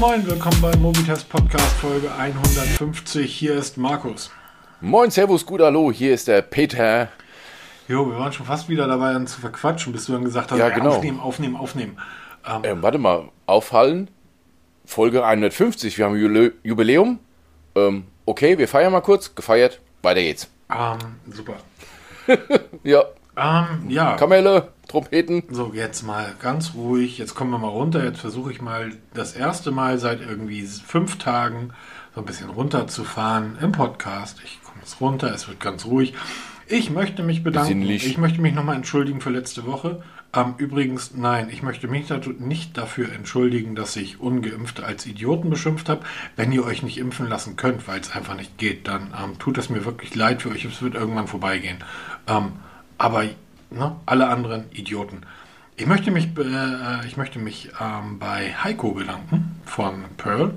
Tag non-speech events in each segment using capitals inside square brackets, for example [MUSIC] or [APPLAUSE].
Moin, willkommen beim Mobitest Podcast Folge 150. Hier ist Markus. Moin, Servus, gut, hallo, hier ist der Peter. Jo, wir waren schon fast wieder dabei, dann zu verquatschen, bis du dann gesagt hast, Ja, ey, genau. aufnehmen, aufnehmen, aufnehmen. Ähm, Ähm, warte mal, aufhallen, Folge 150, wir haben Jubiläum. Ähm, okay, wir feiern mal kurz, gefeiert, weiter geht's. ähm, super. [LAUGHS] Ja, Ähm, ja, Kamelle, Trompeten. so jetzt mal ganz ruhig. Jetzt kommen wir mal runter. Jetzt versuche ich mal das erste Mal seit irgendwie fünf Tagen so ein bisschen runterzufahren im Podcast. Ich komme jetzt runter, es wird ganz ruhig. Ich möchte mich bedanken. Ich möchte mich nochmal entschuldigen für letzte Woche. Ähm, übrigens, nein, ich möchte mich nicht dafür entschuldigen, dass ich Ungeimpfte als Idioten beschimpft habe. Wenn ihr euch nicht impfen lassen könnt, weil es einfach nicht geht, dann ähm, tut es mir wirklich leid für euch. Es wird irgendwann vorbeigehen. Ähm, aber ne, alle anderen Idioten. Ich möchte mich, äh, ich möchte mich ähm, bei Heiko bedanken von Pearl.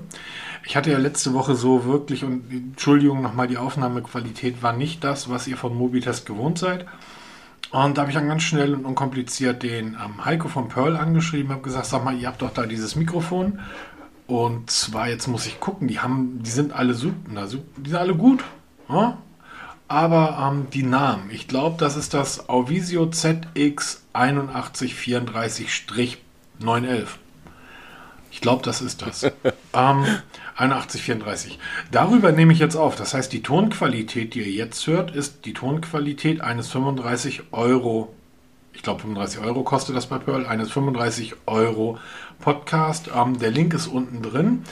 Ich hatte ja letzte Woche so wirklich, und Entschuldigung nochmal, die Aufnahmequalität war nicht das, was ihr von Mobitest gewohnt seid. Und da habe ich dann ganz schnell und unkompliziert den ähm, Heiko von Pearl angeschrieben, habe gesagt, sag mal, ihr habt doch da dieses Mikrofon. Und zwar, jetzt muss ich gucken, die haben, die sind alle super, na, su- die sind alle gut. Ja? Aber ähm, die Namen, ich glaube, das ist das Auvisio ZX 8134-911. Ich glaube, das ist das. [LAUGHS] ähm, 8134. Darüber nehme ich jetzt auf. Das heißt, die Tonqualität, die ihr jetzt hört, ist die Tonqualität eines 35 Euro. Ich glaube, 35 Euro kostet das bei Pearl. Eines 35 Euro Podcast. Ähm, der Link ist unten drin.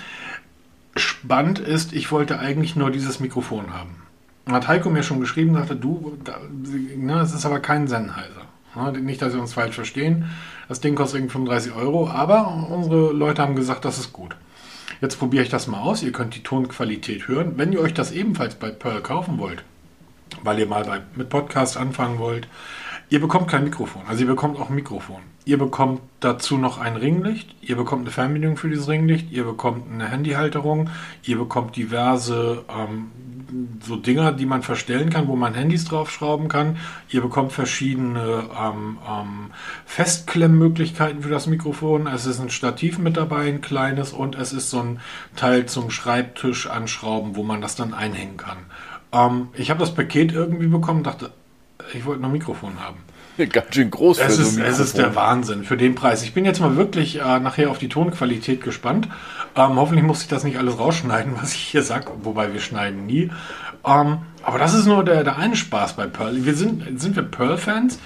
Spannend ist, ich wollte eigentlich nur dieses Mikrofon haben. Hat Heiko mir schon geschrieben, sagte, du, da, ne, es ist aber kein Sennheiser. Ne, nicht, dass wir uns falsch verstehen. Das Ding kostet irgendwie 35 Euro, aber unsere Leute haben gesagt, das ist gut. Jetzt probiere ich das mal aus. Ihr könnt die Tonqualität hören. Wenn ihr euch das ebenfalls bei Pearl kaufen wollt, weil ihr mal bei, mit Podcast anfangen wollt, ihr bekommt kein Mikrofon. Also ihr bekommt auch ein Mikrofon. Ihr bekommt dazu noch ein Ringlicht, ihr bekommt eine Fernbedienung für dieses Ringlicht, ihr bekommt eine Handyhalterung, ihr bekommt diverse ähm, so Dinger, die man verstellen kann, wo man Handys draufschrauben kann. Ihr bekommt verschiedene ähm, ähm, Festklemmmöglichkeiten für das Mikrofon. Es ist ein Stativ mit dabei, ein kleines, und es ist so ein Teil zum Schreibtisch anschrauben, wo man das dann einhängen kann. Ähm, ich habe das Paket irgendwie bekommen, dachte, ich wollte noch ein Mikrofon haben. [LAUGHS] Ganz schön groß Es für ist, so es ist der Wahnsinn für den Preis. Ich bin jetzt mal wirklich äh, nachher auf die Tonqualität gespannt. Ähm, hoffentlich muss ich das nicht alles rausschneiden, [LAUGHS] was ich hier sage, wobei wir schneiden nie. Ähm, aber das ist nur der, der eine Spaß bei Pearl. Wir sind, sind wir Pearl-Fans?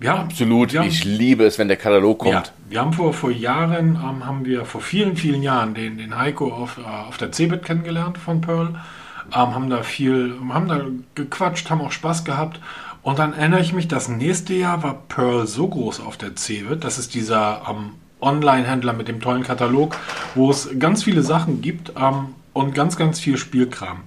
Ja, Absolut, Wir haben, ich liebe es, wenn der Katalog kommt. ja, wir haben vor, vor Jahren, ähm, haben wir vor vielen, vielen Jahren den, den Heiko auf, äh, auf der Cebit kennengelernt von Pearl. Ähm, haben da viel, haben da gequatscht, haben auch Spaß gehabt. Und dann erinnere ich mich, das nächste Jahr war Pearl so groß auf der Cebit. Das ist dieser ähm, Online-Händler mit dem tollen Katalog, wo es ganz viele Sachen gibt ähm, und ganz, ganz viel Spielkram.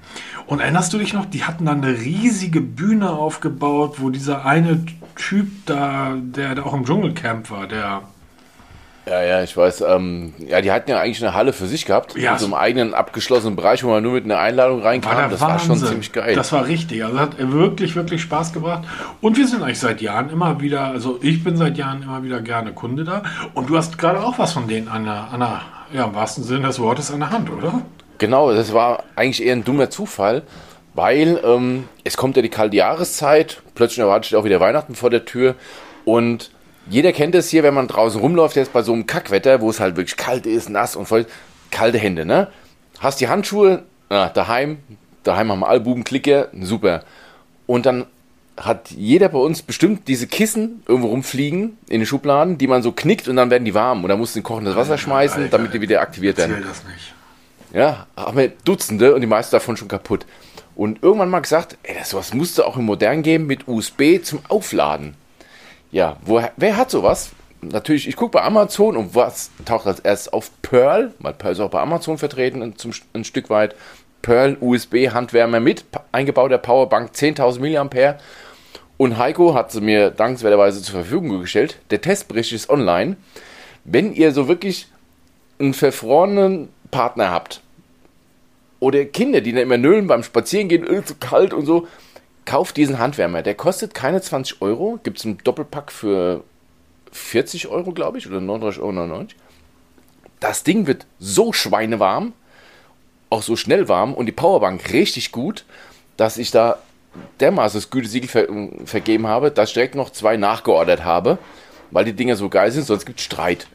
Und erinnerst du dich noch, die hatten da eine riesige Bühne aufgebaut, wo dieser eine Typ da, der, der auch im Dschungelcamp war, der Ja, ja, ich weiß. Ähm, ja, die hatten ja eigentlich eine Halle für sich gehabt. Ja. Mit so einem eigenen abgeschlossenen Bereich, wo man nur mit einer Einladung reinkam. der das war schon ziemlich geil. Das war richtig. Also hat wirklich, wirklich Spaß gebracht. Und wir sind eigentlich seit Jahren immer wieder, also ich bin seit Jahren immer wieder gerne Kunde da. Und du hast gerade auch was von denen an der, an der ja, im wahrsten Sinne des Wortes an der Hand, oder? Genau, das war eigentlich eher ein dummer Zufall, weil ähm, es kommt ja die kalte Jahreszeit, plötzlich erwartet auch wieder Weihnachten vor der Tür und jeder kennt es hier, wenn man draußen rumläuft, jetzt bei so einem Kackwetter, wo es halt wirklich kalt ist, nass und voll kalte Hände, ne? Hast die Handschuhe, na, daheim, daheim haben wir alle Bubenklicker, super. Und dann hat jeder bei uns bestimmt diese Kissen irgendwo rumfliegen in den Schubladen, die man so knickt und dann werden die warm. Und dann musst du in kochendes Wasser schmeißen, Alter, damit die wieder aktiviert werden. Erzähl das nicht. Ja, haben wir Dutzende und die meisten davon schon kaputt. Und irgendwann mal gesagt, ey, das sowas musste auch im Modern geben mit USB zum Aufladen. Ja, woher, wer hat sowas? Natürlich, ich gucke bei Amazon und was taucht als erstes auf Pearl, weil Pearl ist auch bei Amazon vertreten zum, ein Stück weit. Pearl USB Handwärmer mit eingebauter Powerbank 10.000 mAh. Und Heiko hat sie mir dankenswerterweise zur Verfügung gestellt. Der Testbericht ist online. Wenn ihr so wirklich einen verfrorenen Partner habt oder Kinder, die dann immer nölen beim Spazierengehen, äh, zu kalt und so, kauft diesen Handwärmer. Der kostet keine 20 Euro. Gibt es einen Doppelpack für 40 Euro, glaube ich, oder 39,99 Euro. das Ding wird so schweinewarm, auch so schnell warm und die Powerbank richtig gut, dass ich da dermaßen das Gütesiegel ver vergeben habe, dass ich direkt noch zwei nachgeordert habe, weil die Dinger so geil sind, sonst gibt es Streit.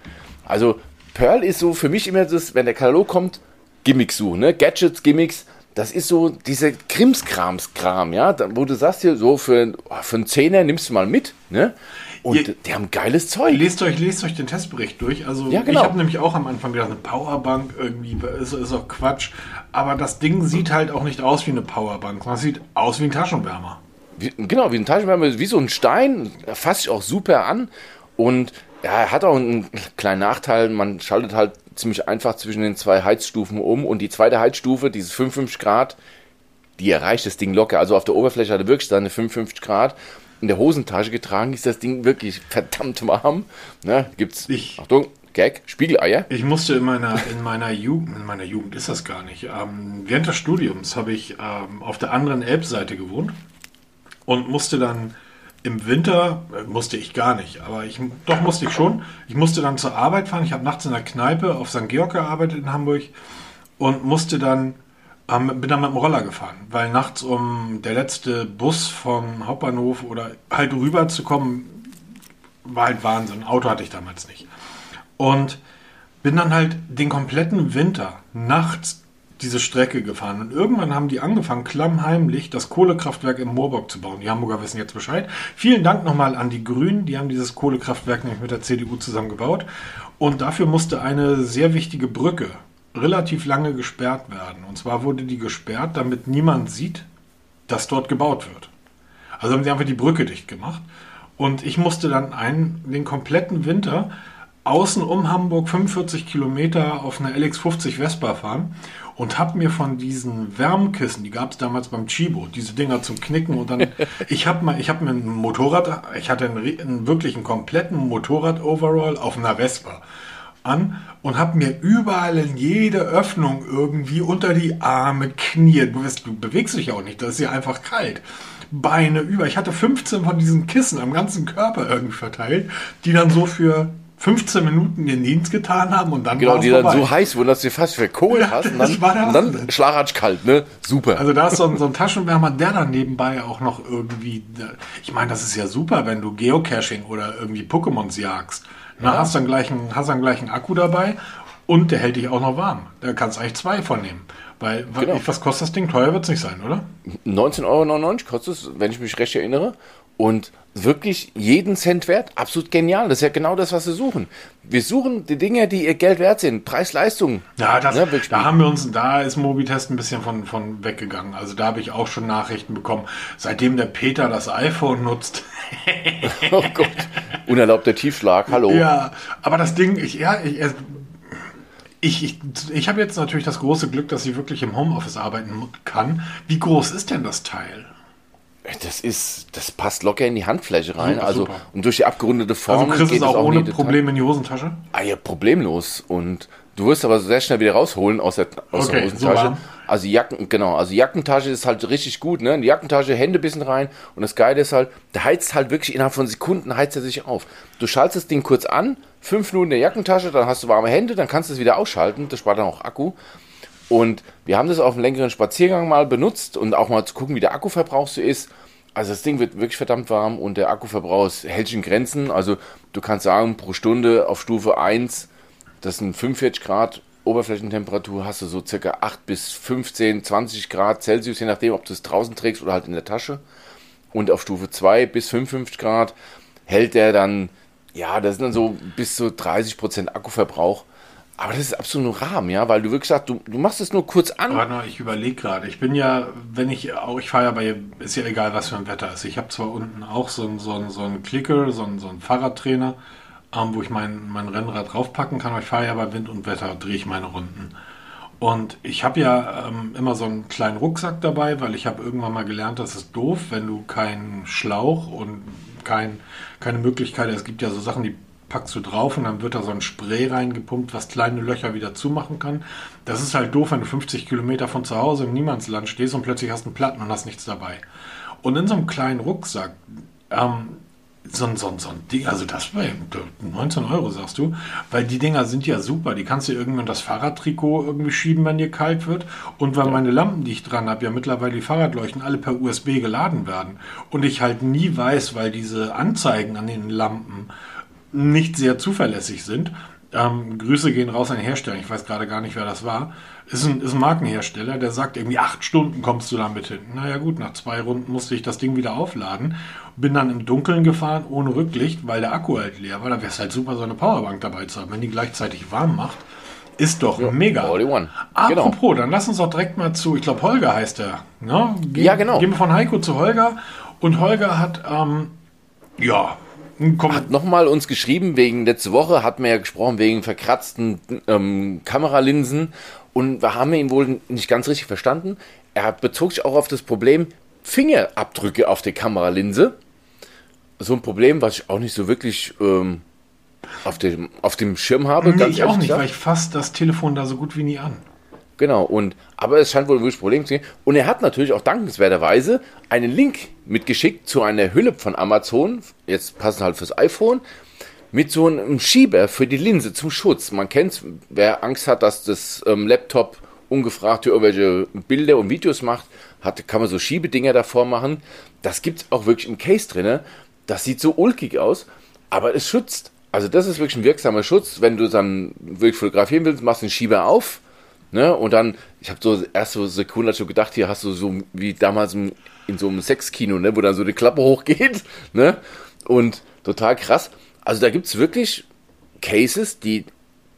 Also Pearl ist so für mich immer das, wenn der Katalog kommt, Gimmicks suchen, ne? Gadgets, Gimmicks, das ist so diese Krimskrams-Kram, ja, wo du sagst hier so für, für einen Zehner nimmst du mal mit, ne? Und Ihr, die haben geiles Zeug. Lest euch, lest euch den Testbericht durch. Also ja, genau. ich habe nämlich auch am Anfang gedacht, eine Powerbank irgendwie ist, ist auch Quatsch. Aber das Ding sieht halt auch nicht aus wie eine Powerbank. Das sieht aus wie ein Taschenwärmer. Wie, genau, wie ein Taschenwärmer, wie so ein Stein. Fasst sich auch super an. Und ja, hat auch einen kleinen Nachteil. Man schaltet halt ziemlich einfach zwischen den zwei Heizstufen um. Und die zweite Heizstufe, dieses 55 Grad, die erreicht das Ding locker. Also auf der Oberfläche hat er wirklich seine 55 Grad in der Hosentasche getragen, ist das Ding wirklich verdammt warm. Ne, gibt's, ich, Achtung, Gag, Spiegeleier. Ich musste in meiner, in meiner Jugend, in meiner Jugend ist das gar nicht, ähm, während des Studiums habe ich ähm, auf der anderen Elbseite gewohnt und musste dann im Winter, äh, musste ich gar nicht, aber ich, doch musste ich schon, ich musste dann zur Arbeit fahren, ich habe nachts in der Kneipe auf St. Georg gearbeitet in Hamburg und musste dann ähm, bin dann mit dem Roller gefahren, weil nachts um der letzte Bus vom Hauptbahnhof oder halt rüber zu kommen, war halt Wahnsinn. Auto hatte ich damals nicht. Und bin dann halt den kompletten Winter nachts diese Strecke gefahren. Und irgendwann haben die angefangen, klammheimlich das Kohlekraftwerk in Moorburg zu bauen. Die Hamburger wissen jetzt Bescheid. Vielen Dank nochmal an die Grünen. Die haben dieses Kohlekraftwerk nämlich mit der CDU zusammen gebaut. Und dafür musste eine sehr wichtige Brücke relativ lange gesperrt werden. Und zwar wurde die gesperrt, damit niemand sieht, dass dort gebaut wird. Also haben sie einfach die Brücke dicht gemacht. Und ich musste dann einen, den kompletten Winter außen um Hamburg 45 Kilometer auf einer LX50 Vespa fahren und habe mir von diesen Wärmkissen, die gab es damals beim Chibo, diese Dinger zum Knicken und dann, [LAUGHS] ich habe mal, ich habe mir ein Motorrad, ich hatte einen, einen wirklichen kompletten Motorrad-Overall auf einer Vespa an und habe mir überall in jede Öffnung irgendwie unter die Arme, Knie, du, wirst, du bewegst dich ja auch nicht, das ist ja einfach kalt. Beine über. Ich hatte 15 von diesen Kissen am ganzen Körper irgendwie verteilt, die dann so für 15 Minuten den Dienst getan haben und dann Genau, die vorbei. dann so heiß wurden, dass du fast verkohlt ja, hast und [LAUGHS] dann, und dann schlagartig kalt, ne? Super. Also da ist so ein, so ein [LAUGHS] Taschenwärmer, der dann nebenbei auch noch irgendwie, ich meine, das ist ja super, wenn du Geocaching oder irgendwie Pokémons jagst na, ja. hast dann gleich einen, hast dann gleich einen Akku dabei und der hält dich auch noch warm. Da kannst du eigentlich zwei von nehmen. Weil, genau. was kostet das Ding? Teuer wird es nicht sein, oder? 19,99 Euro kostet es, wenn ich mich recht erinnere. Und wirklich jeden Cent wert. Absolut genial. Das ist ja genau das, was wir suchen. Wir suchen die Dinge, die ihr Geld wert sind. Preis-Leistung. Ja, das, ne, da haben wir uns, da ist Mobitest ein bisschen von, von weggegangen. Also da habe ich auch schon Nachrichten bekommen. Seitdem der Peter das iPhone nutzt. [LAUGHS] oh Gott. Unerlaubter Tiefschlag. Hallo. Ja, aber das Ding, ich, ja, ich, ich, ich, ich habe jetzt natürlich das große Glück, dass ich wirklich im Homeoffice arbeiten kann. Wie groß ist denn das Teil? Das ist, das passt locker in die Handfläche rein. Super, also super. und durch die abgerundete Form. Also kriegst du es auch ohne Probleme in die Hosentasche? Ah ja, problemlos. Und du wirst aber sehr schnell wieder rausholen aus der, aus okay, der Hosentasche. So also Jacken, genau, also Jackentasche ist halt richtig gut, ne? In die Jackentasche, Hände ein bisschen rein. Und das Geile ist halt, der heizt halt wirklich innerhalb von Sekunden heizt er sich auf. Du schaltest das Ding kurz an, fünf Minuten in der Jackentasche, dann hast du warme Hände, dann kannst du es wieder ausschalten. Das spart dann auch Akku. Und wir haben das auf einem längeren Spaziergang mal benutzt und auch mal zu gucken, wie der Akkuverbrauch so ist. Also das Ding wird wirklich verdammt warm und der Akkuverbrauch hält sich in Grenzen. Also du kannst sagen, pro Stunde auf Stufe 1, das sind 45 Grad Oberflächentemperatur, hast du so circa 8 bis 15, 20 Grad Celsius, je nachdem, ob du es draußen trägst oder halt in der Tasche. Und auf Stufe 2 bis 55 Grad hält der dann, ja, das sind dann so bis zu 30 Prozent Akkuverbrauch. Aber das ist absolut nur Rahmen, ja, weil du wirklich sagst, du, du machst es nur kurz an. Warte mal, ich überlege gerade. Ich bin ja, wenn ich auch, ich fahre ja bei, ist ja egal, was für ein Wetter ist. Ich habe zwar unten auch so einen so so ein Clicker, so einen, so einen Fahrradtrainer, ähm, wo ich mein, mein Rennrad draufpacken kann, aber ich fahre ja bei Wind und Wetter, drehe ich meine Runden. Und ich habe ja ähm, immer so einen kleinen Rucksack dabei, weil ich habe irgendwann mal gelernt, das ist doof, wenn du keinen Schlauch und kein, keine Möglichkeit, es gibt ja so Sachen, die packst du drauf und dann wird da so ein Spray reingepumpt, was kleine Löcher wieder zumachen kann. Das ist halt doof, wenn du 50 Kilometer von zu Hause im Niemandsland stehst und plötzlich hast einen Platten und hast nichts dabei. Und in so einem kleinen Rucksack ähm, so ein, so, ein, so ein Ding, also das war 19 Euro, sagst du, weil die Dinger sind ja super. Die kannst du irgendwann das Fahrradtrikot irgendwie schieben, wenn dir kalt wird. Und weil ja. meine Lampen, die ich dran habe, ja mittlerweile die Fahrradleuchten alle per USB geladen werden. Und ich halt nie weiß, weil diese Anzeigen an den Lampen nicht sehr zuverlässig sind. Ähm, Grüße gehen raus an den Hersteller. Ich weiß gerade gar nicht, wer das war. Ist ein, ist ein Markenhersteller, der sagt irgendwie acht Stunden kommst du damit hin. Naja gut, nach zwei Runden musste ich das Ding wieder aufladen bin dann im Dunkeln gefahren, ohne Rücklicht, weil der Akku halt leer war. Da wäre es halt super, so eine Powerbank dabei zu haben. Wenn die gleichzeitig warm macht, ist doch ja, mega. All in one. Apropos, genau. dann lass uns doch direkt mal zu, ich glaube, Holger heißt der. Ne? Ge ja, genau. Gehen wir von Heiko zu Holger. Und Holger hat, ähm, ja, hat nochmal uns geschrieben, wegen letzte Woche hatten wir ja gesprochen, wegen verkratzten ähm, Kameralinsen. Und wir haben ihn wohl nicht ganz richtig verstanden. Er bezog sich auch auf das Problem Fingerabdrücke auf der Kameralinse so ein Problem, was ich auch nicht so wirklich ähm, auf, dem, auf dem Schirm habe. Nee, ich auch nicht, gesagt. weil ich fasse das Telefon da so gut wie nie an. Genau, und aber es scheint wohl wirklich ein Problem zu sein. Und er hat natürlich auch dankenswerterweise einen Link mitgeschickt zu einer Hülle von Amazon, jetzt passend halt fürs iPhone, mit so einem Schieber für die Linse zum Schutz. Man kennt wer Angst hat, dass das ähm, Laptop ungefragt irgendwelche Bilder und Videos macht, hat, kann man so Schiebedinger davor machen. Das gibt es auch wirklich im Case drin das sieht so ulkig aus, aber es schützt. Also das ist wirklich ein wirksamer Schutz. Wenn du dann wirklich fotografieren willst, machst du den Schieber auf, ne? Und dann, ich habe so erste Sekunde so gedacht, hier hast du so wie damals in, in so einem Sexkino, ne? Wo dann so die Klappe [LAUGHS] hochgeht, ne? Und total krass. Also da gibt es wirklich Cases, die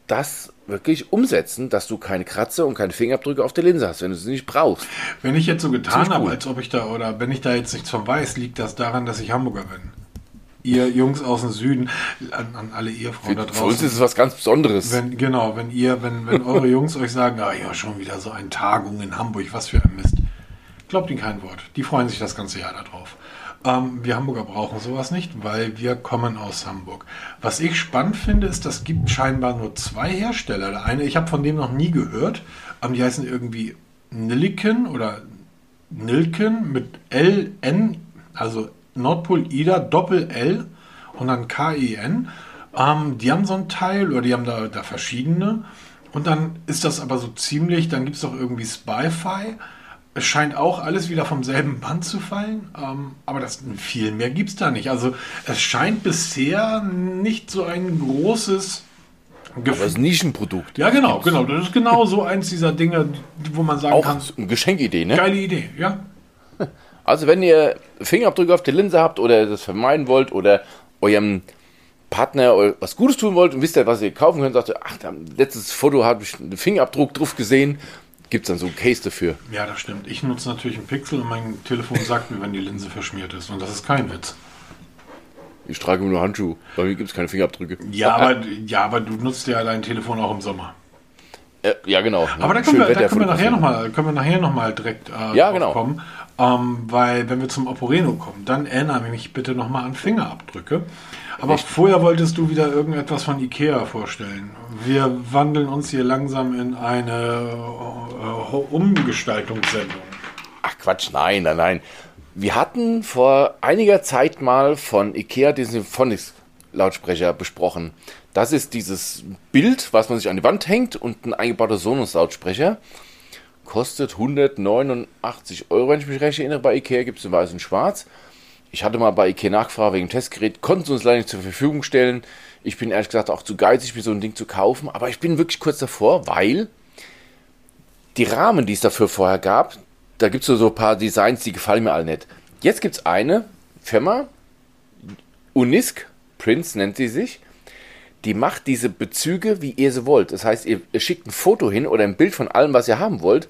das wirklich umsetzen, dass du keine Kratzer und keine Fingerabdrücke auf der Linse hast, wenn du sie nicht brauchst. Wenn ich jetzt so getan habe, als ob ich da, oder wenn ich da jetzt nichts von weiß, liegt das daran, dass ich Hamburger bin. Ihr Jungs aus dem Süden, an, an alle Ehefrauen da draußen. Für uns ist es was ganz Besonderes. Wenn, genau, wenn ihr, wenn, wenn eure [LAUGHS] Jungs euch sagen, ah ja, schon wieder so eine Tagung in Hamburg, was für ein Mist. Glaubt ihnen kein Wort. Die freuen sich das ganze Jahr darauf. Ähm, wir Hamburger brauchen sowas nicht, weil wir kommen aus Hamburg. Was ich spannend finde, ist, das gibt scheinbar nur zwei Hersteller. Der eine, ich habe von dem noch nie gehört, ähm, die heißen irgendwie Nilliken oder Nilken mit L-N, also Nordpol Ida Doppel L und dann K-I-N. Ähm, die haben so ein Teil oder die haben da, da verschiedene. Und dann ist das aber so ziemlich, dann gibt es doch irgendwie Spy-Fi. Es scheint auch alles wieder vom selben Band zu fallen, ähm, aber das, viel mehr gibt es da nicht. Also es scheint bisher nicht so ein großes. Aber das Nischenprodukt. Ja, genau, genau. Das ist genau so eins dieser Dinge, wo man sagen auch kann. Eine Geschenkidee, ne? Geile Idee, ja. Also wenn ihr Fingerabdrücke auf der Linse habt oder das vermeiden wollt oder eurem Partner was Gutes tun wollt und wisst ihr, was ihr kaufen könnt, sagt ihr, ach, letztes Foto habe ich einen Fingerabdruck drauf gesehen Gibt es dann so ein Case dafür? Ja, das stimmt. Ich nutze natürlich einen Pixel und mein Telefon sagt mir, wenn die Linse verschmiert ist. Und das ist kein Witz. Ich trage nur Handschuhe. Bei mir gibt es keine Fingerabdrücke. Ja aber, ja, aber du nutzt ja dein Telefon auch im Sommer. Äh, ja, genau. Aber da können, wir, da können wir, nachher nochmal noch direkt äh, ja, genau. kommen. Ähm, weil, wenn wir zum Oporeno kommen, dann erinnere mich bitte nochmal an Fingerabdrücke. Aber Echt? vorher wolltest du wieder irgendetwas von Ikea vorstellen. Wir wandeln uns hier langsam in eine uh, Umgestaltungssendung. Ach Quatsch, nein, nein, nein. Wir hatten vor einiger Zeit mal von Ikea den Symphonics Lautsprecher besprochen. Das ist dieses Bild, was man sich an die Wand hängt und ein eingebauter Sonos Lautsprecher. Kostet 189 Euro, wenn ich mich recht erinnere. Bei Ikea gibt es in weiß und schwarz. Ich hatte mal bei Ikea nachgefragt wegen Testgerät, konnten sie uns leider nicht zur Verfügung stellen. Ich bin ehrlich gesagt auch zu geizig, mir so ein Ding zu kaufen, aber ich bin wirklich kurz davor, weil die Rahmen, die es dafür vorher gab, da gibt es so ein paar Designs, die gefallen mir alle nicht. Jetzt gibt es eine Firma, Unisk, Prince nennt sie sich, die macht diese Bezüge, wie ihr sie wollt. Das heißt, ihr, schickt ein Foto hin oder ein Bild von allem, was ihr haben wollt,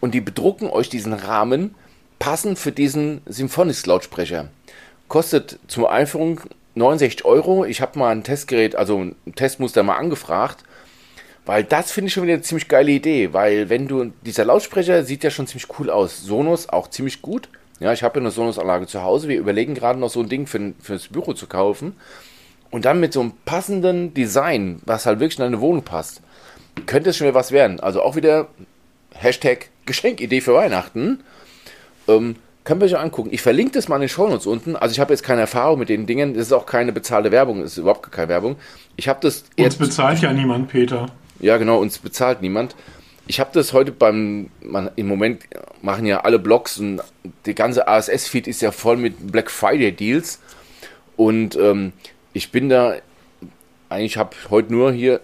und die bedrucken euch diesen Rahmen passend für diesen Symphonics-Lautsprecher. Kostet zur Einführung 69 Euro. Ich habe mal ein Testgerät, also ein Testmuster mal angefragt, weil das finde ich schon wieder eine ziemlich geile Idee, weil wenn du, dieser Lautsprecher sieht ja schon ziemlich cool aus. Sonos auch ziemlich gut. Ja, ich habe ja eine Sonos-Anlage zu Hause. Wir überlegen gerade noch so ein Ding für, fürs Büro zu kaufen. Und dann mit so einem passenden Design, was halt wirklich in deine Wohnung passt, könnte es schon wieder was werden. Also auch wieder Hashtag Geschenkidee für Weihnachten. Ähm, Können wir euch angucken. Ich verlinke das mal in den Shownotes unten. Also ich habe jetzt keine Erfahrung mit den Dingen. Das ist auch keine bezahlte Werbung. Das ist überhaupt keine Werbung. Ich habe das Uns jetzt... bezahlt ja niemand, Peter. Ja, genau, uns bezahlt niemand. Ich habe das heute beim, man, im Moment machen ja alle Blogs und der ganze ASS-Feed ist ja voll mit Black Friday Deals. Und ähm, ich bin da, eigentlich habe heute nur hier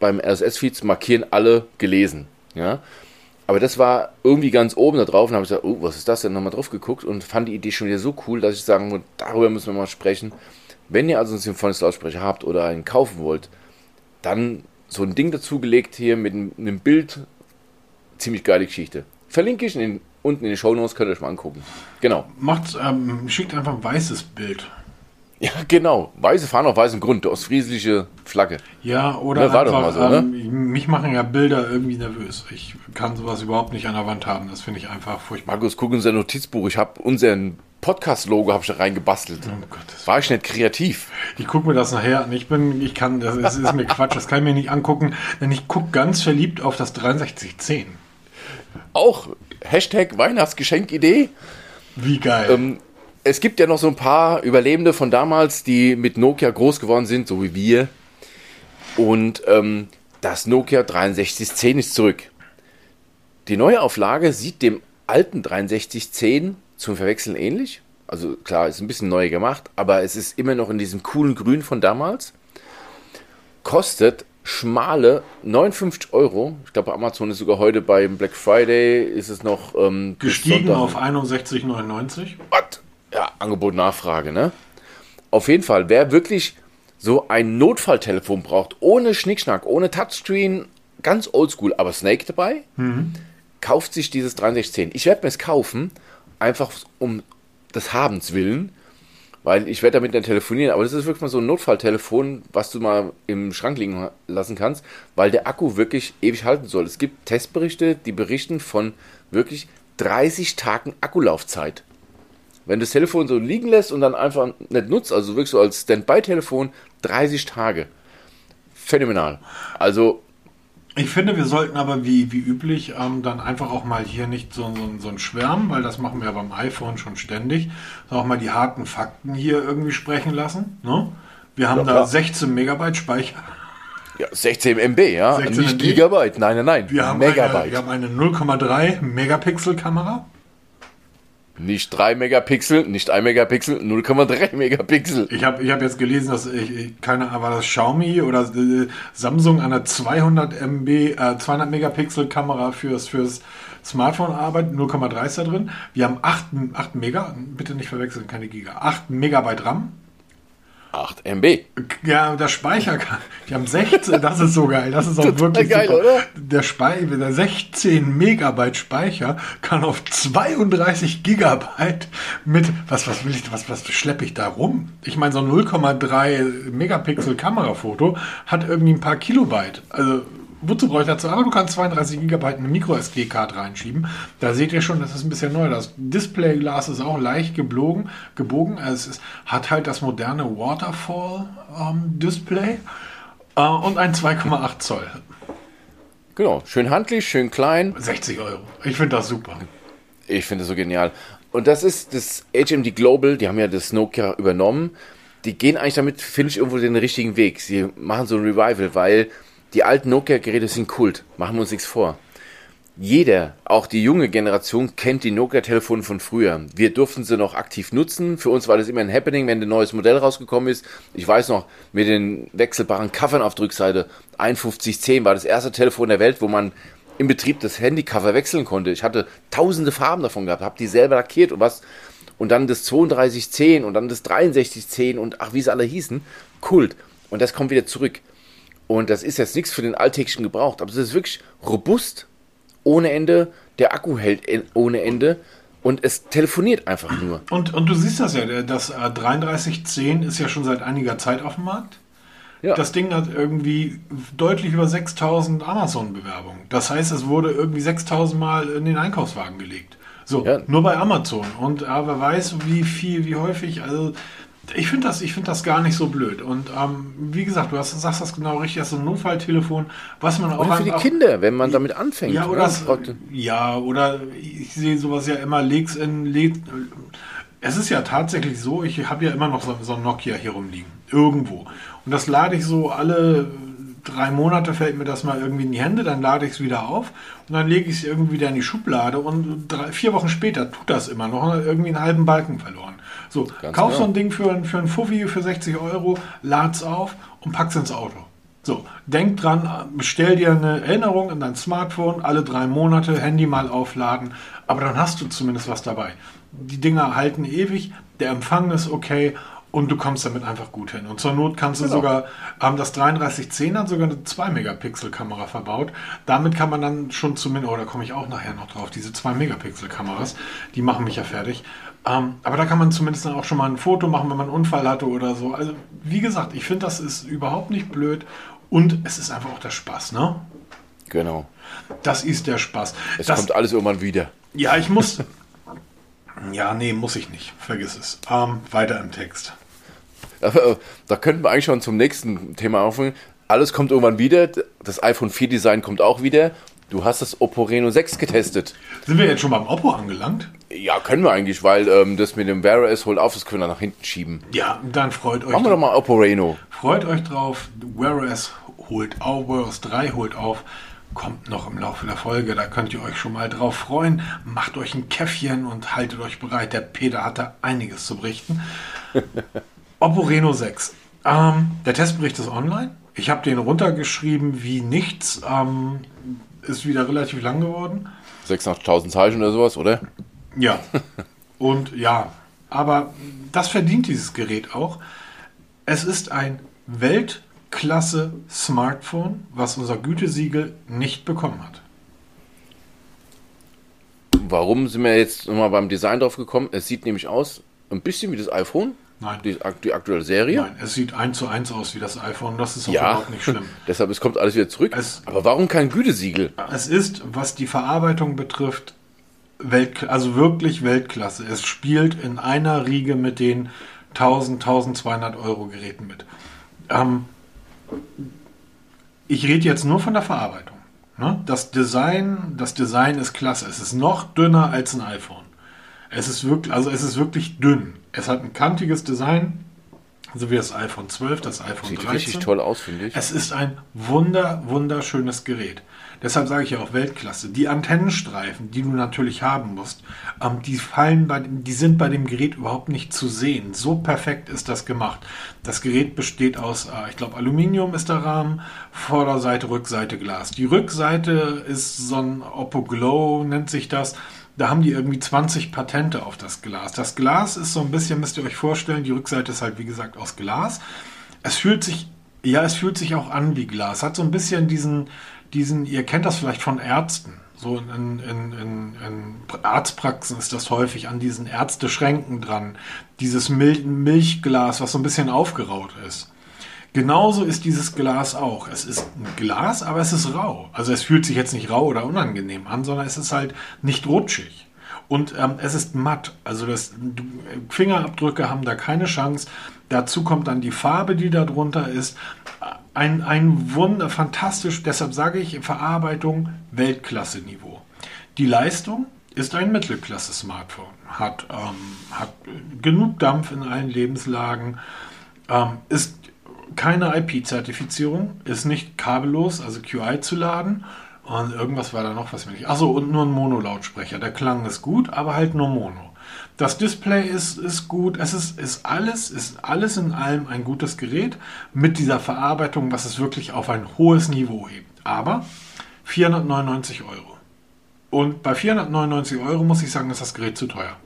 beim RSS-Feeds markieren alle gelesen. Ja. Aber das war irgendwie ganz oben da drauf und habe ich gesagt, oh, was ist das denn? Nochmal drauf geguckt und fand die Idee schon wieder so cool, dass ich sagen würde, darüber müssen wir mal sprechen. Wenn ihr also einen Symphonics Lautsprecher habt oder einen kaufen wollt, dann so ein Ding dazugelegt hier mit einem Bild. Ziemlich geile Geschichte. Verlinke ich in unten in den Show Notes, könnt ihr euch mal angucken. Genau. Macht, ähm, schickt einfach ein weißes Bild. Ja, genau. Weiße Fahnen auf weißem Grund, ostfriesische Flagge. Ja, oder Ne, war doch mal so, ne? ähm, mich machen ja Bilder irgendwie nervös. Ich kann sowas überhaupt nicht an der Wand haben. Das finde ich einfach furchtbar. Markus, guck in unser Notizbuch. Ich habe unseren Podcast-Logo habe ich da reingebastelt. Oh Gottes War ich nicht kreativ? Ich gucke mir das nachher an. Ich bin, ich kann, das ist, ist mir Quatsch, das kann ich mir nicht angucken, denn ich gucke ganz verliebt auf das 6310. Auch Hashtag Weihnachtsgeschenkidee. Wie geil. Ähm, es gibt ja noch so ein paar Überlebende von damals, die mit Nokia groß geworden sind, so wie wir. Und ähm, das Nokia 6310 ist zurück. Die neue Auflage sieht dem alten 6310 zum Verwechseln ähnlich. Also klar, ist ein bisschen neu gemacht, aber es ist immer noch in diesem coolen Grün von damals. Kostet schmale 59 Euro. Ich glaube, Amazon ist sogar heute beim Black Friday, ist es noch ähm, Gestiegen auf 61,99. What? Ja, Angebot, Nachfrage, ne? Auf jeden Fall, wer wirklich so ein Notfalltelefon braucht, ohne Schnickschnack, ohne Touchscreen, ganz oldschool, aber Snake dabei, kauft sich dieses 6310. Ich werde mir es kaufen, einfach um des Habens willen, weil ich werde damit dann telefonieren, aber das ist wirklich mal so ein Notfalltelefon, was du mal im Schrank liegen lassen kannst, weil der Akku wirklich ewig halten soll. Es gibt Testberichte, die berichten von wirklich 30 Tagen Akkulaufzeit. Wenn du das Telefon so liegen lässt und dann einfach nicht nutzt, also wirklich so als Standby-Telefon, 30 Tage. Phänomenal. Also, Ich finde, wir sollten aber wie, wie üblich ähm, dann einfach auch mal hier nicht so, so, so ein Schwärmen, weil das machen wir ja beim iPhone schon ständig, sondern auch mal die harten Fakten hier irgendwie sprechen lassen. Ne? Wir haben Ja, da klar. 16 Megabyte Speicher. ja, 16 MB, ja. 16 Nicht MB? Gigabyte, nein, nein, nein. Wir haben Megabyte. eine, wir haben eine 0,3 Megapixel Kamera. Nicht 3 Megapixel, nicht 1 Megapixel, 0,3 [LAUGHS] Megapixel. Ich habe ich hab jetzt gelesen, dass ich, ich keine Ahnung, war das Xiaomi oder äh, Samsung an einer 200 MB, äh, 200 Megapixel Kamera fürs, fürs Smartphone arbeitet. 0,3 ist da drin. Wir haben 8, 8 Mega, bitte nicht verwechseln, keine Giga. 8 Megabyte RAM. 8 MB. Ja, der Speicher kann. Die haben 16, das ist so geil. Das ist auch [LAUGHS] wirklich geil, super. oder? Der, Spei der 16 Megabyte Speicher kann auf 32 Gigabyte mit, was, was will ich, was, was schleppe ich da rum? Ich meine, so ein 0,3 Megapixel Kamerafoto hat irgendwie ein paar Kilobyte. Also, wozu brauche ich dazu? Aber du kannst 32 Gigabyte eine Micro SD-Card reinschieben. Da seht ihr schon, das ist ein bisschen neu. Das Displayglas ist auch leicht geblogen, gebogen. Also es ist, hat halt das moderne Waterfall-Display äh, und ein 2,8 Zoll. Genau, schön handlich, schön klein. 60 Euro. Ich finde das super. Ich finde das so genial. Und das ist das HMD Global, die haben ja das Nokia übernommen. Die gehen eigentlich damit, finde ich, irgendwo den richtigen Weg. Sie machen so ein Revival, weil die alten Nokia-Geräte sind Kult. Machen wir uns nichts vor. Jeder, auch die junge Generation, kennt die Nokia-Telefone von früher. Wir durften sie noch aktiv nutzen. Für uns war das immer ein Happening, wenn ein neues Modell rausgekommen ist. Ich weiß noch, mit den wechselbaren Covern auf der Rückseite, 5110 war das erste Telefon der Welt, wo man im Betrieb das Handycover wechseln konnte. Ich hatte tausende Farben davon gehabt, habe die selber lackiert und was. Und dann das 3210 und dann das 6310 und ach, wie sie alle hießen. Kult. Und das kommt wieder zurück. Und das ist jetzt nichts für den alltäglichen Gebrauch, aber es ist wirklich robust, ohne Ende. Der Akku hält ohne Ende und es telefoniert einfach nur. Und, und du siehst das ja, das äh, 3310 ist ja schon seit einiger Zeit auf dem Markt. Ja. Das Ding hat irgendwie deutlich über 6000 Amazon-Bewerbungen. Das heißt, es wurde irgendwie 6000 Mal in den Einkaufswagen gelegt. So, Ja. nur bei Amazon. Und äh, wer weiß, wie viel, wie häufig. Also, Ich finde das, ich find das gar nicht so blöd. Und ähm, wie gesagt, du hast, sagst das genau richtig, das ist ein Notfalltelefon, was man auch. Oder für die Kinder, wenn man damit anfängt. Ja, oder, das, ja, oder ich sehe sowas ja immer, leg's in. Leg, es ist ja tatsächlich so, ich habe ja immer noch so, so ein Nokia hier rumliegen. Irgendwo. Und das lade ich so alle drei Monate fällt mir das mal irgendwie in die Hände, dann lade ich es wieder auf und dann lege ich es irgendwie wieder in die Schublade und drei, vier Wochen später tut das immer noch irgendwie einen halben Balken verloren. So, Ganz kauf genau. so ein Ding für, für einen Fuffi für 60 Euro, lad's auf und pack's ins Auto. So, denk dran, bestell dir eine Erinnerung in dein Smartphone, alle drei Monate Handy mal aufladen, aber dann hast du zumindest was dabei. Die Dinger halten ewig, der Empfang ist okay und du kommst damit einfach gut hin. Und zur Not kannst du genau. sogar, ähm, das 3310 hat sogar eine 2-Megapixel-Kamera verbaut. Damit kann man dann schon zumindest, oh, da komme ich auch nachher noch drauf, diese 2-Megapixel-Kameras, die machen mich ja fertig. Ähm, aber da kann man zumindest dann auch schon mal ein Foto machen, wenn man einen Unfall hatte oder so. Also, wie gesagt, ich finde, das ist überhaupt nicht blöd und es ist einfach auch der Spaß, ne? Genau. Das ist der Spaß. Es das, kommt alles irgendwann wieder. Ja, ich muss. [LAUGHS] ja, nee, muss ich nicht. Vergiss es. Ähm, weiter im Text. Äh, da könnten wir eigentlich schon zum nächsten Thema aufhören. Alles kommt irgendwann wieder. Das iPhone 4 Design kommt auch wieder. Du hast das Oppo Reno 6 getestet. Sind wir jetzt schon beim Oppo angelangt? Ja, können wir eigentlich, weil ähm, das mit dem Wear OS holt auf, das können wir nach hinten schieben. Ja, dann freut euch. Machen wir doch mal Oppo Reno. Freut euch drauf. Wear OS holt auf, OS 3 holt auf. Kommt noch im Laufe der Folge, da könnt ihr euch schon mal drauf freuen. Macht euch ein Käffchen und haltet euch bereit. Der Peter hat da einiges zu berichten. [LAUGHS] Oppo Reno 6. Ähm, der Testbericht ist online. Ich habe den runtergeschrieben wie nichts. Ähm, ist wieder relativ lang geworden. 86.000 Zeichen oder sowas, oder? Ja. Und ja, aber das verdient dieses Gerät auch. Es ist ein Weltklasse Smartphone, was unser Gütesiegel nicht bekommen hat. Warum sind wir jetzt nochmal beim Design drauf gekommen? Es sieht nämlich aus ein bisschen wie das iPhone. Nein. Die, die, aktuelle Serie? Nein, es sieht eins zu eins aus wie das iPhone. Das ist auch ja, überhaupt nicht schlimm. [LAUGHS] deshalb es kommt alles wieder zurück. Es, Aber warum kein Gütesiegel? Es ist, was die Verarbeitung betrifft, Welt, also wirklich Weltklasse. Es spielt in einer Riege mit den 1000, 1200 Euro Geräten mit. Ähm, ich rede jetzt nur von der Verarbeitung. Ne? Das Design, das Design ist klasse. Es ist noch dünner als ein iPhone. Es ist wirklich, also es ist wirklich dünn. Es hat ein kantiges Design, so wie das iPhone 12, das iPhone Sieht 13. richtig toll aus, finde ich. Es ist ein wunder, wunderschönes Gerät. Deshalb sage ich ja auch Weltklasse. Die Antennenstreifen, die du natürlich haben musst, ähm, die fallen bei, die sind bei dem Gerät überhaupt nicht zu sehen. So perfekt ist das gemacht. Das Gerät besteht aus, äh, ich glaube, Aluminium ist der Rahmen, Vorderseite, Rückseite Glas. Die Rückseite ist so ein Oppo Glow, nennt sich das. Da haben die irgendwie 20 Patente auf das Glas. Das Glas ist so ein bisschen, müsst ihr euch vorstellen, die Rückseite ist halt wie gesagt aus Glas. Es fühlt sich, ja, es fühlt sich auch an wie Glas. Hat so ein bisschen diesen, diesen, ihr kennt das vielleicht von Ärzten. So in, in, in, in Arztpraxen ist das häufig an diesen Ärzteschränken dran. Dieses Mil Milchglas, was so ein bisschen aufgeraut ist. Genauso ist dieses Glas auch. Es ist ein Glas, aber es ist rau. Also es fühlt sich jetzt nicht rau oder unangenehm an, sondern es ist halt nicht rutschig. Und ähm, es ist matt. Also das, Fingerabdrücke haben da keine Chance. Dazu kommt dann die Farbe, die da drunter ist. Ein, ein Wunder, fantastisch, deshalb sage ich Verarbeitung Weltklasse-Niveau. Die Leistung ist ein Mittelklasse-Smartphone, hat, ähm, hat genug Dampf in allen Lebenslagen, ähm, ist keine IP-Zertifizierung, ist nicht kabellos, also QI zu laden. Und irgendwas war da noch, was mir nicht. Achso, und nur ein Mono-Lautsprecher. Der Klang ist gut, aber halt nur Mono. Das Display ist, ist gut. Es ist, ist alles, ist alles in allem ein gutes Gerät mit dieser Verarbeitung, was es wirklich auf ein hohes Niveau hebt. Aber 499 Euro. Und bei 499 Euro muss ich sagen, ist das Gerät zu teuer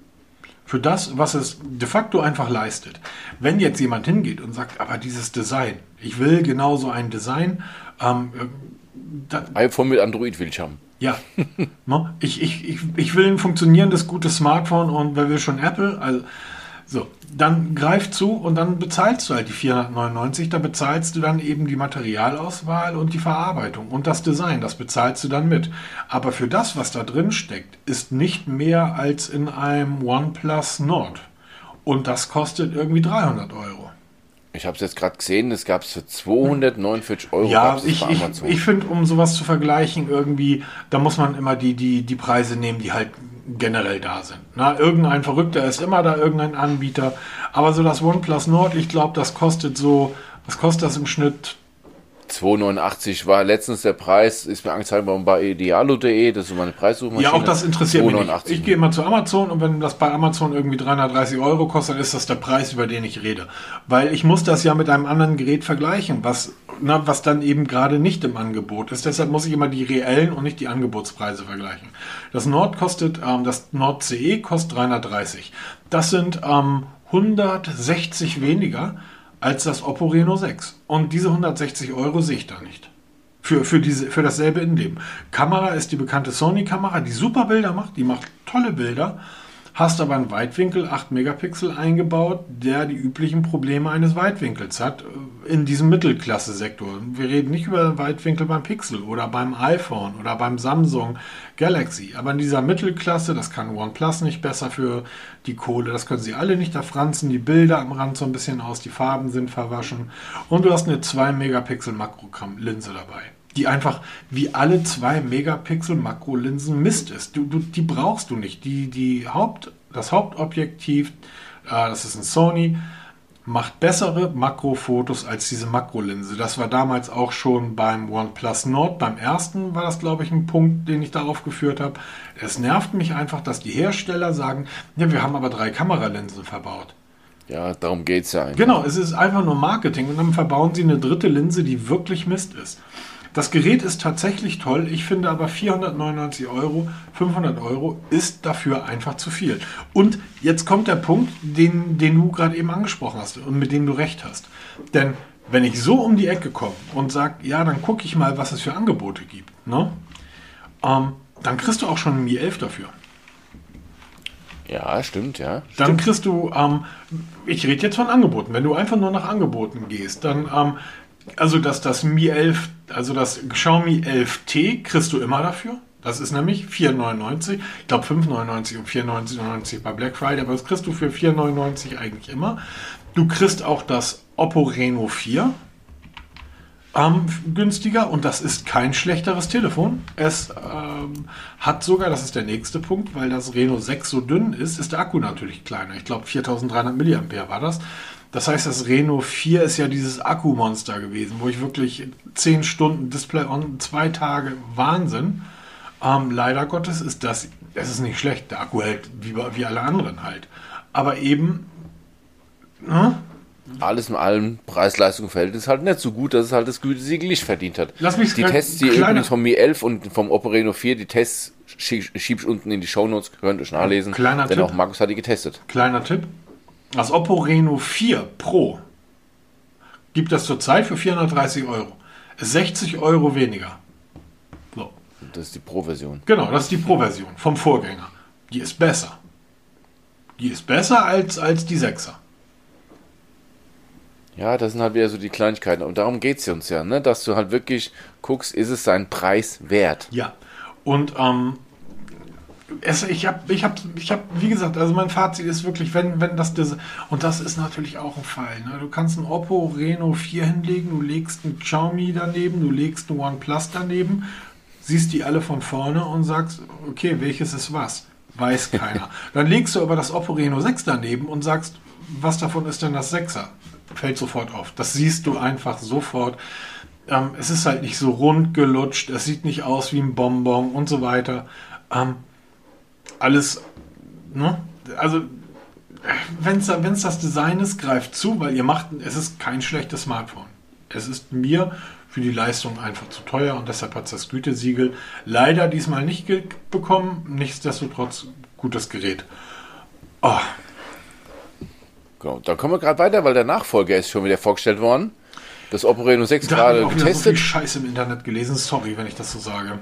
für das, was es de facto einfach leistet. Wenn jetzt jemand hingeht und sagt, aber dieses Design, ich will genauso ein Design. Ähm, äh, iPhone mit Android will ich haben. Ja, ich, ich, ich, ich will ein funktionierendes, gutes Smartphone und wer will schon Apple? Also so, dann greif zu und dann bezahlst du halt die 499. Da bezahlst du dann eben die Materialauswahl und die Verarbeitung und das Design. Das bezahlst du dann mit. Aber für das, was da drin steckt, ist nicht mehr als in einem OnePlus Nord. Und das kostet irgendwie 300 Euro. Ich habe es jetzt gerade gesehen, das gab es für 249 Euro. Ja, es ich, ich, ich finde, um sowas zu vergleichen, irgendwie, da muss man immer die, die, die Preise nehmen, die halt generell da sind. Na, irgendein Verrückter ist immer da, irgendein Anbieter. Aber so das OnePlus Nord, ich glaube, das kostet so, was kostet das im Schnitt? 2,89 war letztens der Preis, ist mir angezeigt worden bei idealo.de, das ist so meine Preissuchmaschine. Ja, auch das interessiert mich nicht. 2,89. Ich gehe immer zu Amazon und wenn das bei Amazon irgendwie 330 Euro kostet, dann ist das der Preis, über den ich rede. Weil ich muss das ja mit einem anderen Gerät vergleichen, was, na, was dann eben gerade nicht im Angebot ist. Deshalb muss ich immer die reellen und nicht die Angebotspreise vergleichen. Das Nord kostet, ähm, das Nord CE kostet 330. Das sind ähm, 160 weniger als das Oppo Reno 6. Und diese 160 Euro sehe ich da nicht. Für, für, diese, für dasselbe Innenleben. Kamera ist die bekannte Sony-Kamera, die super Bilder macht, die macht tolle Bilder, hast aber einen Weitwinkel 8 Megapixel eingebaut, der die üblichen Probleme eines Weitwinkels hat äh, in diesem Mittelklasse-Sektor. Wir reden nicht über Weitwinkel beim Pixel oder beim iPhone oder beim Samsung Galaxy, aber in dieser Mittelklasse, das kann OnePlus nicht besser für die Kohle, das können sie alle nicht, da franzen die Bilder am Rand so ein bisschen aus, die Farben sind verwaschen und du hast eine 2 Megapixel Makrolinse dabei die einfach wie alle 2 Megapixel Makrolinsen Mist ist. Du, du, die brauchst du nicht. Die, die Haupt, das Hauptobjektiv, äh, das ist ein Sony, macht bessere Makrofotos als diese Makrolinse. Das war damals auch schon beim OnePlus Nord. Beim ersten war das, glaube ich, ein Punkt, den ich darauf geführt habe. Es nervt mich einfach, dass die Hersteller sagen, ja, wir haben aber drei Kameralinsen verbaut. Ja, darum geht es ja eigentlich. Genau, es ist einfach nur Marketing und dann verbauen sie eine dritte Linse, die wirklich Mist ist. Das Gerät ist tatsächlich toll. Ich finde aber 499 Euro, 500 Euro ist dafür einfach zu viel. Und jetzt kommt der Punkt, den, den du gerade eben angesprochen hast und mit dem du recht hast. Denn wenn ich so um die Ecke komme und sage, ja, dann gucke ich mal, was es für Angebote gibt, ne? ähm, dann kriegst du auch schon ein Mi 11 dafür. Ja, stimmt, ja. Dann kriegst du, ähm, ich rede jetzt von Angeboten, wenn du einfach nur nach Angeboten gehst, dann, ähm, also das, das Mi 11, also das Xiaomi 11T kriegst du immer dafür. Das ist nämlich 4,99. Ich glaube 5,99 und 4,99 bei Black Friday, aber das kriegst du für 4,99 eigentlich immer. Du kriegst auch das Oppo Reno 4 ähm, günstiger und das ist kein schlechteres Telefon. Es ähm, hat sogar, das ist der nächste Punkt, weil das Reno 6 so dünn ist, ist der Akku natürlich kleiner. Ich glaube 4300 mAh war das. Das heißt, das Reno 4 ist ja dieses Akkumonster gewesen, wo ich wirklich 10 Stunden Display on, zwei Tage Wahnsinn. Ähm, leider Gottes ist das, es ist nicht schlecht, der Akku hält wie, wie alle anderen halt. Aber eben, ne? Alles in allem, Preis-Leistung-Verhältnis halt nicht so gut, dass es halt das Gütesiegel nicht verdient hat. Lass mich die Tests, die übrigens vom Mi 11 und vom Oppo Reno 4, die Tests schieb, ich unten in die Shownotes, könnt ihr euch nachlesen. Kleiner denn Tipp. auch Markus hat die getestet. Kleiner Tipp. Das Oppo Reno 4 Pro gibt es zurzeit für 430 Euro. Ist 60 Euro weniger. So. Das ist die Pro-Version. Genau, das ist die Pro-Version vom Vorgänger. Die ist besser. Die ist besser als, als die 6er. Ja, das sind halt wieder so die Kleinigkeiten. Und darum geht es uns ja, ne? dass du halt wirklich guckst, ist es seinen Preis wert? Ja. Und ähm, es, ich habe, ich habe, ich habe, wie gesagt, also mein Fazit ist wirklich, wenn, wenn das, Des- und das ist natürlich auch ein Fall. Ne? Du kannst ein Oppo Reno 4 hinlegen, du legst ein Xiaomi daneben, du legst ein OnePlus daneben, siehst die alle von vorne und sagst, okay, welches ist was? Weiß keiner. [LAUGHS] Dann legst du aber das Oppo Reno 6 daneben und sagst, was davon ist denn das 6er? Fällt sofort auf. Das siehst du einfach sofort. Ähm, es ist halt nicht so rund gelutscht, es sieht nicht aus wie ein Bonbon und so weiter. Ähm, alles, ne? Also, wenn es wenn's das Design ist, greift zu, weil ihr macht, es ist kein schlechtes Smartphone. Es ist mir für die Leistung einfach zu teuer und deshalb hat es das Gütesiegel leider diesmal nicht bekommen. Nichtsdestotrotz gutes Gerät. Oh, Genau. Dann kommen wir gerade weiter, weil der Nachfolger ist schon wieder vorgestellt worden. Das Oppo Reno 6 da habe ich gerade wieder so viel getestet. Scheiße im Internet gelesen. Sorry, wenn ich das so sage.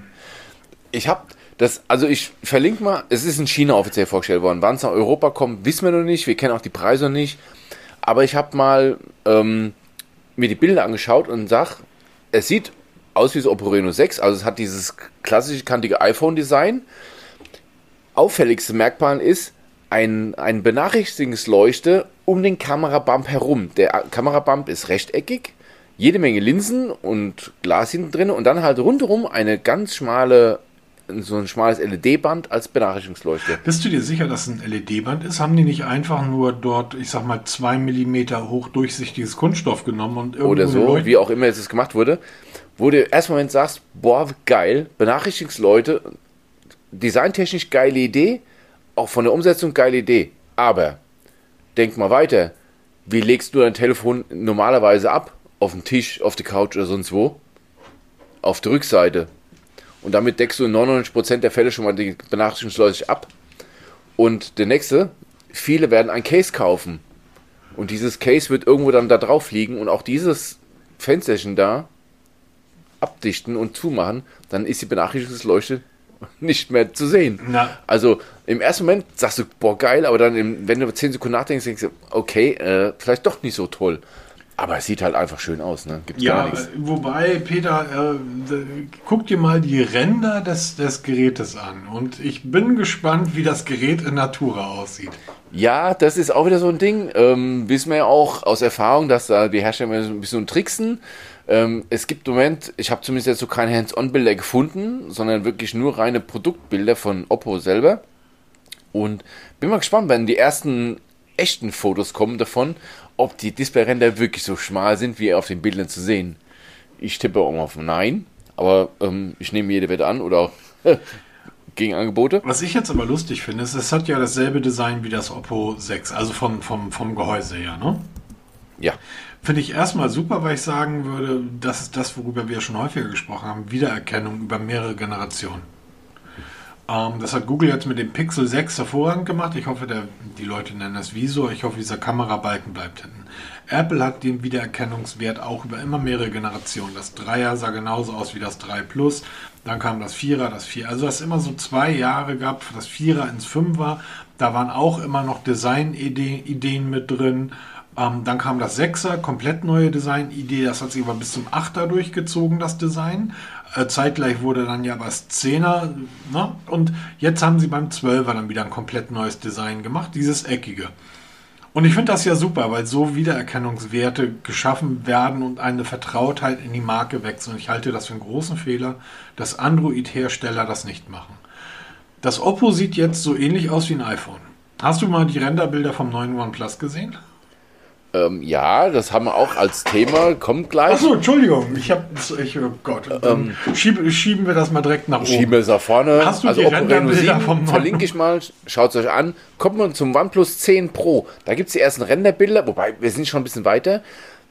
Ich habe das, also ich verlinke mal, es ist in China offiziell vorgestellt worden. Wann es nach Europa kommt, wissen wir noch nicht. Wir kennen auch die Preise noch nicht. Aber ich habe mal ähm, mir die Bilder angeschaut und sag, es sieht aus wie das Oppo Reno 6. Also es hat dieses klassische kantige iPhone-Design. Auffälligste Merkmal ist, ein, ein Benachrichtigungsleuchte um den Kamerabump herum. Der Kamerabump ist rechteckig, jede Menge Linsen und Glas hinten drin und dann halt rundherum eine ganz schmale so ein schmales LED-Band als Benachrichtigungsleuchte. Bist du dir sicher, dass es ein LED-Band ist? Haben die nicht einfach nur dort, ich sag mal, zwei Millimeter hochdurchsichtiges Kunststoff genommen und irgendwo Oder so, wie auch immer es gemacht wurde, wo du erstmal Moment sagst, boah, geil, Benachrichtigungsleute, designtechnisch geile Idee, auch von der Umsetzung geile Idee. Aber denk mal weiter. Wie legst du dein Telefon normalerweise ab? Auf dem Tisch, auf der Couch oder sonst wo? Auf der Rückseite. Und damit deckst du in 99% der Fälle schon mal die Benachrichtigungsleuchte ab. Und der nächste, viele werden ein Case kaufen. Und dieses Case wird irgendwo dann da drauf liegen und auch dieses Fensterchen da abdichten und zumachen, dann ist die Benachrichtigungsleuchte [LAUGHS] nicht mehr zu sehen. Na. Also im ersten Moment sagst du, boah, geil, aber dann, wenn du 10 Sekunden nachdenkst, denkst du, okay, äh, vielleicht doch nicht so toll. Aber es sieht halt einfach schön aus, ne? Gibt's ja, gar nichts. wobei, Peter, äh, guck dir mal die Ränder des, des Gerätes an. Und ich bin gespannt, wie das Gerät in Natura aussieht. Ja, das ist auch wieder so ein Ding. Ähm, wissen wir ja auch aus Erfahrung, dass da die Hersteller ein bisschen tricksen. Ähm, es gibt im Moment, ich habe zumindest jetzt so keine Hands-on-Bilder gefunden, sondern wirklich nur reine Produktbilder von Oppo selber. Und bin mal gespannt, wenn die ersten echten Fotos kommen davon, ob die Displayränder wirklich so schmal sind, wie auf den Bildern zu sehen. Ich tippe auch mal auf Nein, aber ähm, ich nehme jede Wette an oder auch [LAUGHS] Gegenangebote. Was ich jetzt aber lustig finde, ist, es hat ja dasselbe Design wie das Oppo 6, also vom, vom, vom Gehäuse her, ne? Ja. Finde ich erstmal super, weil ich sagen würde, das ist das, worüber wir schon häufiger gesprochen haben, Wiedererkennung über mehrere Generationen. Ähm, das hat Google jetzt mit dem Pixel 6 hervorragend gemacht. Ich hoffe, der, die Leute nennen das Visor. Ich hoffe, dieser Kamerabalken bleibt hinten. Apple hat den Wiedererkennungswert auch über immer mehrere Generationen. Das 3er sah genauso aus wie das 3 Plus. Dann kam das 4er, das 4. Also es immer so zwei Jahre gab, das 4er ins 5er. Da waren auch immer noch Design-Ideen mit drin. Ähm, dann kam das 6er, komplett neue Design-Idee. Das hat sich aber bis zum 8er durchgezogen, das Design. Äh, zeitgleich wurde dann ja was 10er. Ne? Und jetzt haben sie beim 12er dann wieder ein komplett neues Design gemacht, dieses eckige. Und ich finde das ja super, weil so Wiedererkennungswerte geschaffen werden und eine Vertrautheit in die Marke wächst. Und ich halte das für einen großen Fehler, dass Android-Hersteller das nicht machen. Das Oppo sieht jetzt so ähnlich aus wie ein iPhone. Hast du mal die Renderbilder vom neuen OnePlus gesehen? Ähm, ja, das haben wir auch als Thema, kommt gleich. Achso, Entschuldigung, ich habe, ich, oh Gott, ähm, schieb, schieben wir das mal direkt nach oben. Schieben wir es nach vorne. Hast du also die 7 vom verlinke ich mal, schaut es euch an. Kommt man zum OnePlus 10 Pro, da gibt es die ersten Renderbilder, wobei wir sind schon ein bisschen weiter.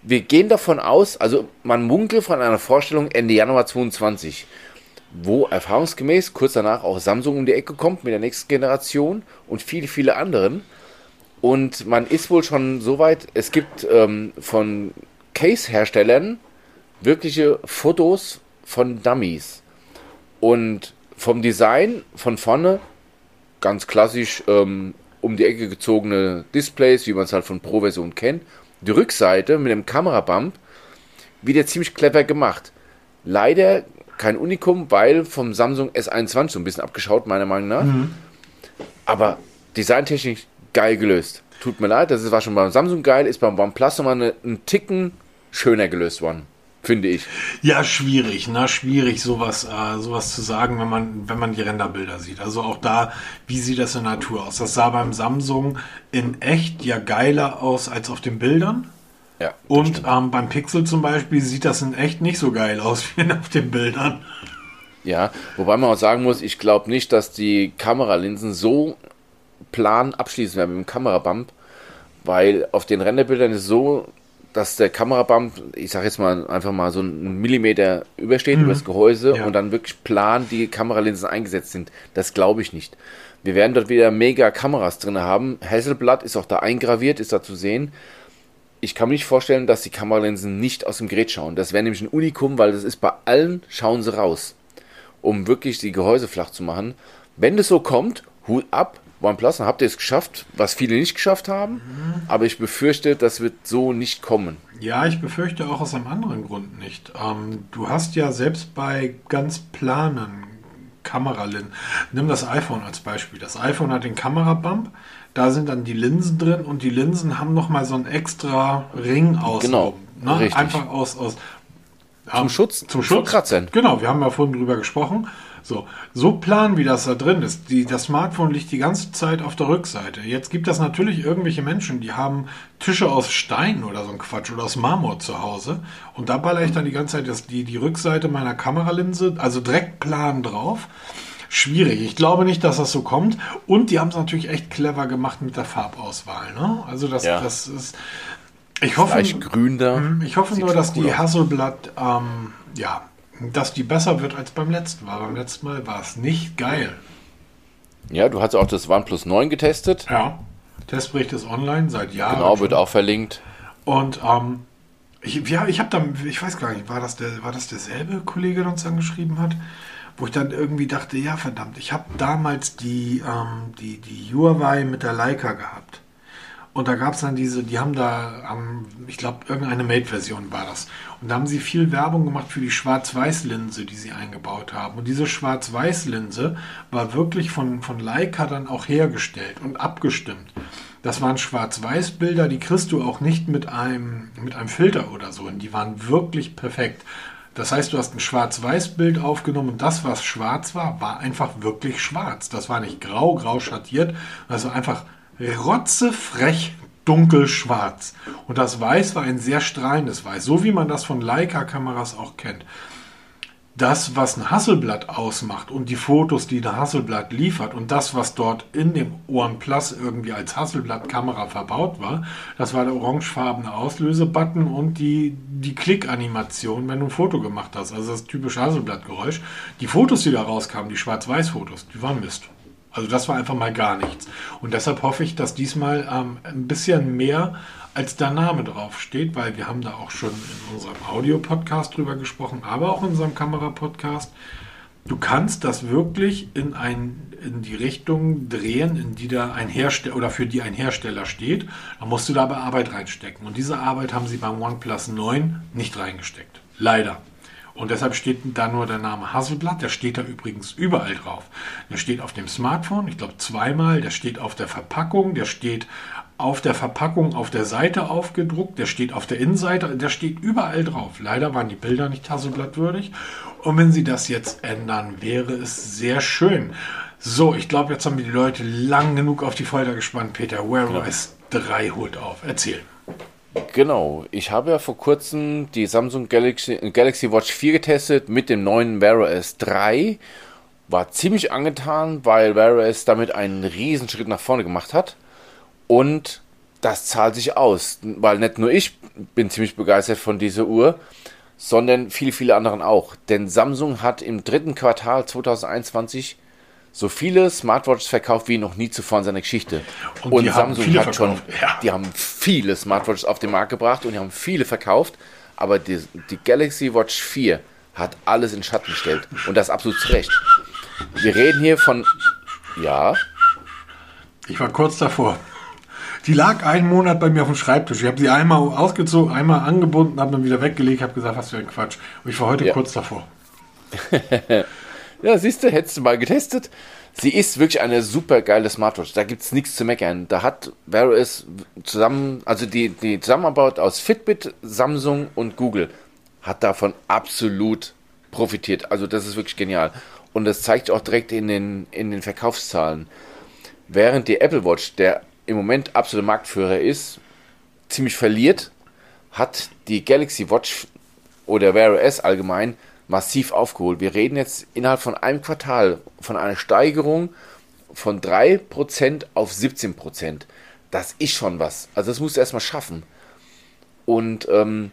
Wir gehen davon aus, also man munkelt von einer Vorstellung Ende Januar 2022, wo erfahrungsgemäß kurz danach auch Samsung um die Ecke kommt mit der nächsten Generation und viele, viele anderen. Und man ist wohl schon so weit, es gibt ähm, von Case-Herstellern wirkliche Fotos von Dummies. Und vom Design von vorne ganz klassisch ähm, um die Ecke gezogene Displays, wie man es halt von Pro-Version kennt. Die Rückseite mit dem Kamerabump wieder ziemlich clever gemacht. Leider kein Unikum, weil vom Samsung S21 so ein bisschen abgeschaut, meiner Meinung nach. Mhm. Aber designtechnisch geil gelöst. Tut mir leid, das war schon beim Samsung geil, ist beim OnePlus nochmal einen Ticken schöner gelöst worden finde ich. Ja, schwierig, ne? Schwierig, sowas, äh, sowas zu sagen, wenn man, wenn man die Renderbilder sieht. Also auch da, wie sieht das in Natur aus? Das sah beim Samsung in echt ja geiler aus als auf den Bildern. Ja. Und ähm, beim Pixel zum Beispiel sieht das in echt nicht so geil aus [LAUGHS] wie auf den Bildern. Ja, wobei man auch sagen muss, ich glaube nicht, dass die Kameralinsen so plan abschließen werden mit dem Kamerabump, weil auf den Renderbildern ist es so, dass der Kamerabump, ich sag jetzt mal einfach mal so einen Millimeter übersteht mhm. über das Gehäuse ja. und dann wirklich plan die Kameralinsen eingesetzt sind. Das glaube ich nicht. Wir werden dort wieder mega Kameras drin haben. Hasselblatt ist auch da eingraviert, ist da zu sehen. Ich kann mir nicht vorstellen, dass die Kameralinsen nicht aus dem Gerät schauen. Das wäre nämlich ein Unikum, weil das ist bei allen schauen sie raus, um wirklich die Gehäuse flach zu machen. Wenn das so kommt, Hut ab, OnePlus, dann habt ihr es geschafft, was viele nicht geschafft haben. Mhm. Aber ich befürchte, das wird so nicht kommen. Ja, ich befürchte auch aus einem anderen Grund nicht. Ähm, du hast ja selbst bei ganz planen Kameralinsen. Nimm das iPhone als Beispiel. Das iPhone hat den Kamerabump, da sind dann die Linsen drin und die Linsen haben nochmal so einen extra Ring aus. Genau, Ne? richtig. Einfach aus, aus Zum Schutz zum Schutz. Kratzern. Genau, wir haben ja vorhin drüber gesprochen. So, so plan, wie das da drin ist. Die, das Smartphone liegt die ganze Zeit auf der Rückseite. Jetzt gibt es natürlich irgendwelche Menschen, die haben Tische aus Stein oder so ein Quatsch oder aus Marmor zu Hause. Und da baller ich dann die ganze Zeit das, die, die Rückseite meiner Kameralinse, also direkt plan drauf. Schwierig. Ich glaube nicht, dass das so kommt. Und die haben es natürlich echt clever gemacht mit der Farbauswahl. Ne? Also das, Ja. das ist. Ich hoffe, Leicht grün da. Mhm, Ich hoffe Sieht nur, dass cool die. Hasselblatt, ähm, ja, dass die besser wird als beim letzten Mal. Beim letzten Mal war es nicht geil. Ja, du hast auch das OnePlus 9 getestet. Ja, Testbericht ist online seit Jahren. Genau, schon. wird auch verlinkt. Und ähm, ich, ja, ich habe dann, ich weiß gar nicht, war das, der, war das derselbe Kollege, der uns angeschrieben hat? Wo ich dann irgendwie dachte, ja verdammt, ich habe damals die, ähm, die, die Huawei mit der Leica gehabt. Und da gab es dann diese, die haben da, am, ich glaube, irgendeine Mate-Version war das. Und da haben sie viel Werbung gemacht für die Schwarz-Weiß-Linse, die sie eingebaut haben. Und diese Schwarz-Weiß-Linse war wirklich von, von Leica dann auch hergestellt und abgestimmt. Das waren Schwarz-Weiß-Bilder, die kriegst du auch nicht mit einem, mit einem Filter oder so. Und die waren wirklich perfekt. Das heißt, du hast ein Schwarz-Weiß-Bild aufgenommen und das, was schwarz war, war einfach wirklich schwarz. Das war nicht grau, grau schattiert, also einfach rotzefrech dunkelschwarz. Und das Weiß war ein sehr strahlendes Weiß, so wie man das von Leica-Kameras auch kennt. Das, was ein Hasselblatt ausmacht und die Fotos, die der Hasselblatt liefert und das, was dort in dem OnePlus irgendwie als Hasselblatt-Kamera verbaut war, das war der orangefarbene Auslösebutton und die, die Klick-Animation, wenn du ein Foto gemacht hast. Also das typische Hasselblatt-Geräusch. Die Fotos, die da rauskamen, die Schwarz-Weiß-Fotos, die waren Mist. Also das war einfach mal gar nichts. Und deshalb hoffe ich, dass diesmal ähm, ein bisschen mehr als der Name drauf steht, weil wir haben da auch schon in unserem Audio-Podcast drüber gesprochen, aber auch in unserem Kamera-Podcast. Du kannst das wirklich in, ein, in die Richtung drehen, in die da ein Hersteller oder für die ein Hersteller steht. Da musst du da aber Arbeit reinstecken. Und diese Arbeit haben sie beim OnePlus 9 nicht reingesteckt. Leider. Und deshalb steht da nur der Name Hasselblatt. Der steht da übrigens überall drauf. Der steht auf dem Smartphone, ich glaube zweimal. Der steht auf der Verpackung. Der steht auf der Verpackung auf der Seite aufgedruckt. Der steht auf der Innenseite. Der steht überall drauf. Leider waren die Bilder nicht Hasselblattwürdig. Und wenn sie das jetzt ändern, wäre es sehr schön. So, ich glaube, jetzt haben wir die Leute lang genug auf die Folter gespannt. Peter, Wear OS 3 holt auf. Erzähl. Genau, ich habe ja vor kurzem die Samsung Galaxy, Galaxy Watch 4 getestet mit dem neuen Wear OS 3. War ziemlich angetan, weil Wear OS damit einen riesen Schritt nach vorne gemacht hat. Und das zahlt sich aus, weil nicht nur ich bin ziemlich begeistert von dieser Uhr, sondern viele, viele anderen auch. Denn Samsung hat im dritten Quartal 2021 so viele Smartwatches verkauft wie noch nie zuvor in seiner Geschichte. Und Und, die haben Samsung viele hat schon, ja. die haben viele Smartwatches auf den Markt gebracht und die haben viele verkauft. Aber die, die Galaxy Watch 4 hat alles in Schatten gestellt. Und das absolut zu Recht. Wir reden hier von, ja, Ich war kurz davor. Die lag einen Monat bei mir auf dem Schreibtisch. Ich habe sie einmal ausgezogen, einmal angebunden, habe dann wieder weggelegt, habe gesagt, was für ein Quatsch. Und ich war heute Ja. kurz davor. [LAUGHS] Ja, siehst du, hättest du mal getestet. Sie ist wirklich eine super geile Smartwatch. Da gibt es nichts zu meckern. Da hat Wear OS zusammen, also die, die Zusammenarbeit aus Fitbit, Samsung und Google hat davon absolut profitiert. Also das ist wirklich genial. Und das zeigt auch direkt in den, in den Verkaufszahlen. Während die Apple Watch, der im Moment absolute Marktführer ist, ziemlich verliert, hat die Galaxy Watch oder Wear OS allgemein massiv aufgeholt. Wir reden jetzt innerhalb von einem Quartal von einer Steigerung von 3% auf 17%. Das ist schon was. Also das musst du erstmal schaffen. Und ähm,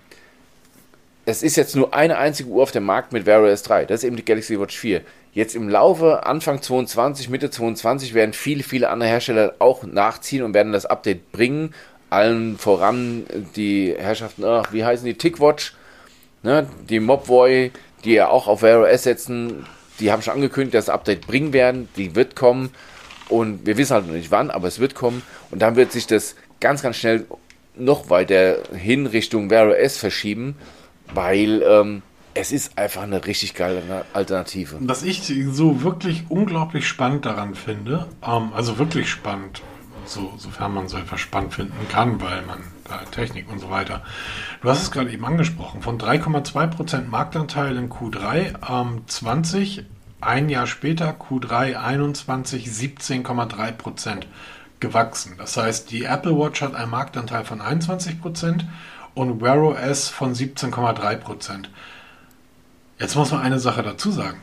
es ist jetzt nur eine einzige Uhr auf dem Markt mit Wear OS 3. Das ist eben die Galaxy Watch 4. Jetzt im Laufe Anfang 22, Mitte 22 werden viele, viele andere Hersteller auch nachziehen und werden das Update bringen. Allen voran die Herrschaften, ach, wie heißen die, TickWatch, ne, die Mobvoi, die ja auch auf Wear OS setzen, die haben schon angekündigt, dass das Update bringen werden. Die wird kommen und wir wissen halt noch nicht wann, aber es wird kommen und dann wird sich das ganz, ganz schnell noch weiter hin Richtung Wear OS verschieben, weil ähm, es ist einfach eine richtig geile Alternative. Was ich so wirklich unglaublich spannend daran finde, ähm, also wirklich spannend, so, sofern man so etwas spannend finden kann, weil man Technik und so weiter. Du hast es gerade eben angesprochen, von 3,2% Marktanteil in Q3 ähm, 20, ein Jahr später Q3 21 17,3% gewachsen. Das heißt, die Apple Watch hat einen Marktanteil von 21% und Wear OS von 17,3%. Jetzt muss man eine Sache dazu sagen.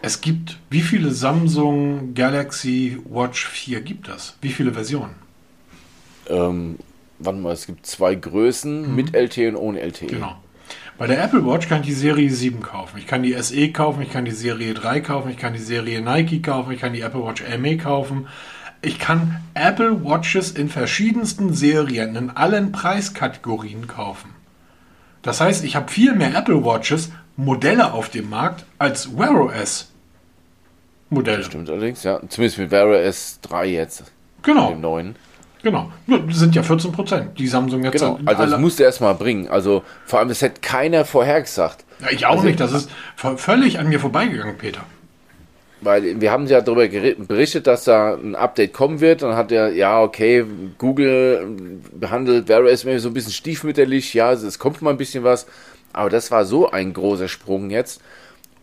Es gibt, wie viele Samsung Galaxy Watch 4 gibt es? Wie viele Versionen? Ähm, warte mal, es gibt zwei Größen mhm. mit LTE und ohne LTE. Genau. Bei der Apple Watch kann ich die Serie 7 kaufen. Ich kann die SE kaufen, ich kann die Serie 3 kaufen, ich kann die Serie Nike kaufen, ich kann die Apple Watch ME kaufen. Ich kann Apple Watches in verschiedensten Serien, in allen Preiskategorien kaufen. Das heißt, ich habe viel mehr Apple Watches, Modelle auf dem Markt, als Wear OS Modelle. Stimmt allerdings, ja. Zumindest mit Wear OS 3 jetzt. Genau. Dem neuen. Genau. Das sind ja 14 Prozent, die Samsung jetzt genau. Also das musste erst mal bringen. Also vor allem, das hätte keiner vorhergesagt. Ja, ich auch also, nicht. Das ist völlig an mir vorbeigegangen, Peter. Weil wir haben ja darüber berichtet, dass da ein Update kommen wird. Dann hat er, ja, okay, Google behandelt Wear OS so ein bisschen stiefmütterlich. Ja, es kommt mal ein bisschen was. Aber das war so ein großer Sprung jetzt.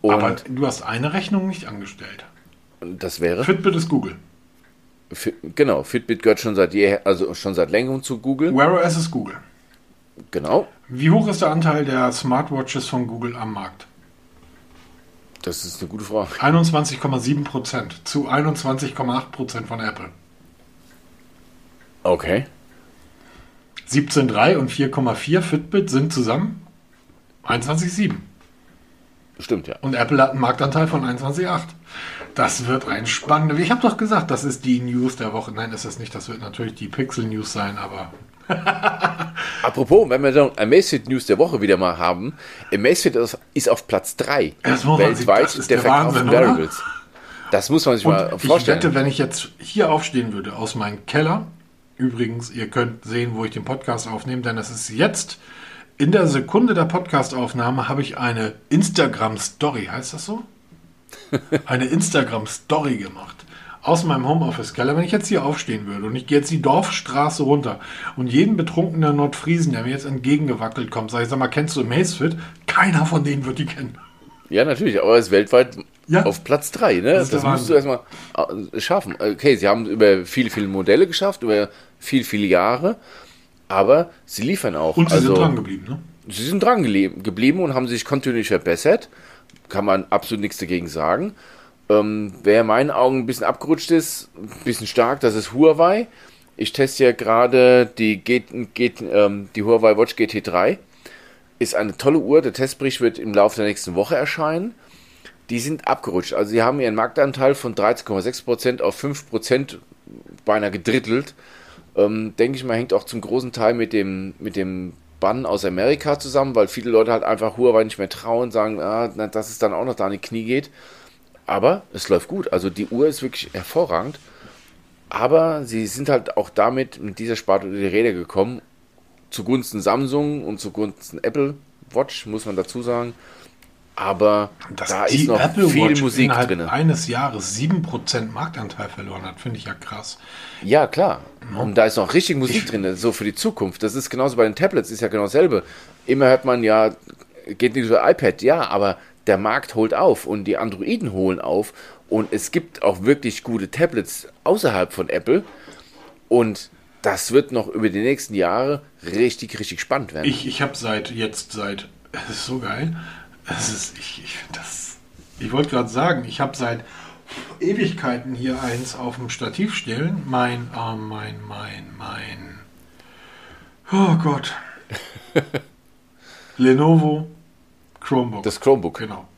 Und Aber du hast eine Rechnung nicht angestellt. Das wäre? Fitbit ist Google. Genau, Fitbit gehört schon seit je, also schon seit längerem zu Google. Wear OS ist Google. Genau. Wie hoch ist der Anteil der Smartwatches von Google am Markt? Das ist eine gute Frage. 21,7 Prozent zu 21,8 Prozent von Apple. Okay. 17,3 und 4,4 Fitbit sind zusammen 21,7. Stimmt, ja. Und Apple hat einen Marktanteil von 21,8. Das wird ein spannender. Ich habe doch gesagt, das ist die News der Woche. Nein, ist es nicht. Das wird natürlich die Pixel News sein, aber. [LAUGHS] Apropos, wenn wir dann Amazfit News der Woche wieder mal haben, Amazfit ist auf Platz 3 weltweit sich, der, der Verkauf von Variables. Das muss man sich Und mal vorstellen. Ich wette, wenn ich jetzt hier aufstehen würde aus meinem Keller, übrigens, ihr könnt sehen, wo ich den Podcast aufnehme, denn es ist jetzt in der Sekunde der Podcastaufnahme habe ich eine Instagram-Story, heißt das so? Eine Instagram-Story gemacht. Aus meinem Homeoffice-Keller. Wenn ich jetzt hier aufstehen würde und ich gehe jetzt die Dorfstraße runter und jeden betrunkenen Nordfriesen, der mir jetzt entgegengewackelt kommt, sage ich, sag mal, kennst du Macefit? Keiner von denen wird die kennen. Ja, natürlich, aber er ist weltweit ja. auf Platz 3. Ne? Das, das musst du erstmal äh, schaffen. Okay, sie haben über viele, viele Modelle geschafft, über viele, viele Jahre aber sie liefern auch. Und sie also, sind dran geblieben, ne? Sie sind dran geblieben und haben sich kontinuierlich verbessert. Kann man absolut nichts dagegen sagen. Ähm, wer in meinen Augen ein bisschen abgerutscht ist, ein bisschen stark, das ist Huawei. Ich teste ja gerade die, ähm, die Huawei Watch GT3. Ist eine tolle Uhr. Der Testbericht wird im Laufe der nächsten Woche erscheinen. Die sind abgerutscht. Also sie haben ihren Marktanteil von 13,6% auf 5% beinahe gedrittelt ähm, denke ich mal, hängt auch zum großen Teil mit dem, mit dem Bann aus Amerika zusammen, weil viele Leute halt einfach Huawei nicht mehr trauen, sagen, ah, dass es dann auch noch da in die Knie geht. Aber es läuft gut. Also die Uhr ist wirklich hervorragend. Aber sie sind halt auch damit mit dieser Sparte unter die Räder gekommen. Zugunsten Samsung und zugunsten Apple Watch, muss man dazu sagen. Aber Dass da ist noch Apple viel Watch Musik drin. eines Jahres 7% Marktanteil verloren hat, finde ich ja krass. Ja, klar. Mhm. Und da ist noch richtig Musik ich, drin, so für die Zukunft. Das ist genauso bei den Tablets, ist ja genau dasselbe. Immer hört man ja, geht nicht über iPad, ja, aber der Markt holt auf und die Androiden holen auf. Und es gibt auch wirklich gute Tablets außerhalb von Apple. Und das wird noch über die nächsten Jahre richtig, richtig spannend werden. Ich, ich habe seit jetzt, seit, es [LAUGHS] ist so geil, das ist, ich, ich, das, ich wollte gerade sagen, ich habe seit Ewigkeiten hier eins auf dem Stativ stellen. Mein, äh, mein, mein, mein. Oh Gott. [LAUGHS] Lenovo Chromebook. Das Chromebook. Genau.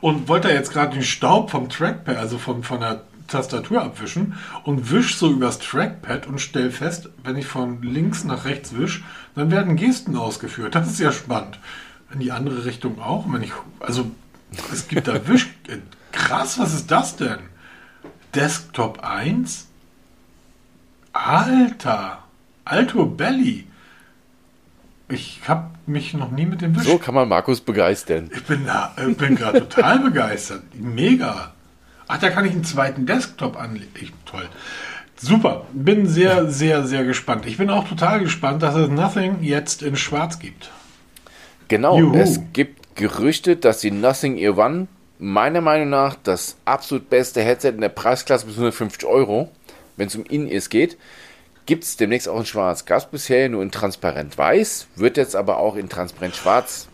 Und wollte jetzt gerade den Staub vom Trackpad, also von, von der Tastatur abwischen und wisch so übers Trackpad und stell fest, wenn ich von links nach rechts wisch, dann werden Gesten ausgeführt. Das ist ja spannend in die andere Richtung auch. Wenn ich, also es gibt da Wisch. Krass, was ist das denn? Desktop 1? Alter, Alto Belly. Ich habe mich noch nie mit dem Wisch. So kann man Markus begeistern. Ich bin, da- bin gerade total begeistert. Mega. Ach, da kann ich einen zweiten Desktop anlegen. Toll. Super. Bin sehr, sehr, sehr gespannt. Ich bin auch total gespannt, dass es Nothing jetzt in Schwarz gibt. Genau, Juhu. es gibt Gerüchte, dass die Nothing Ear One meiner Meinung nach das absolut beste Headset in der Preisklasse bis 150 Euro, wenn es um In-Ears geht, gibt es demnächst auch in schwarz. Gab es bisher nur in transparent weiß, wird jetzt aber auch in transparent schwarz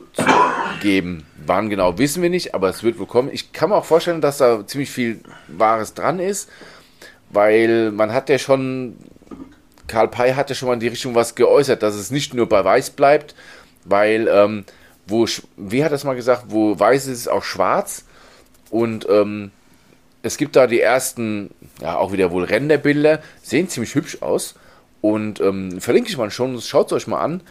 geben. Wann genau, wissen wir nicht, aber es wird wohl kommen. Ich kann mir auch vorstellen, dass da ziemlich viel Wahres dran ist, weil man hat ja schon Karl Pei hat ja schon mal in die Richtung was geäußert, dass es nicht nur bei weiß bleibt, weil, ähm, wo, wie hat es mal gesagt, wo weiß ist, ist auch schwarz. Und ähm, es gibt da die ersten, ja, auch wieder wohl Renderbilder, sehen ziemlich hübsch aus. Und ähm, verlinke ich mal schon, schaut es euch mal an.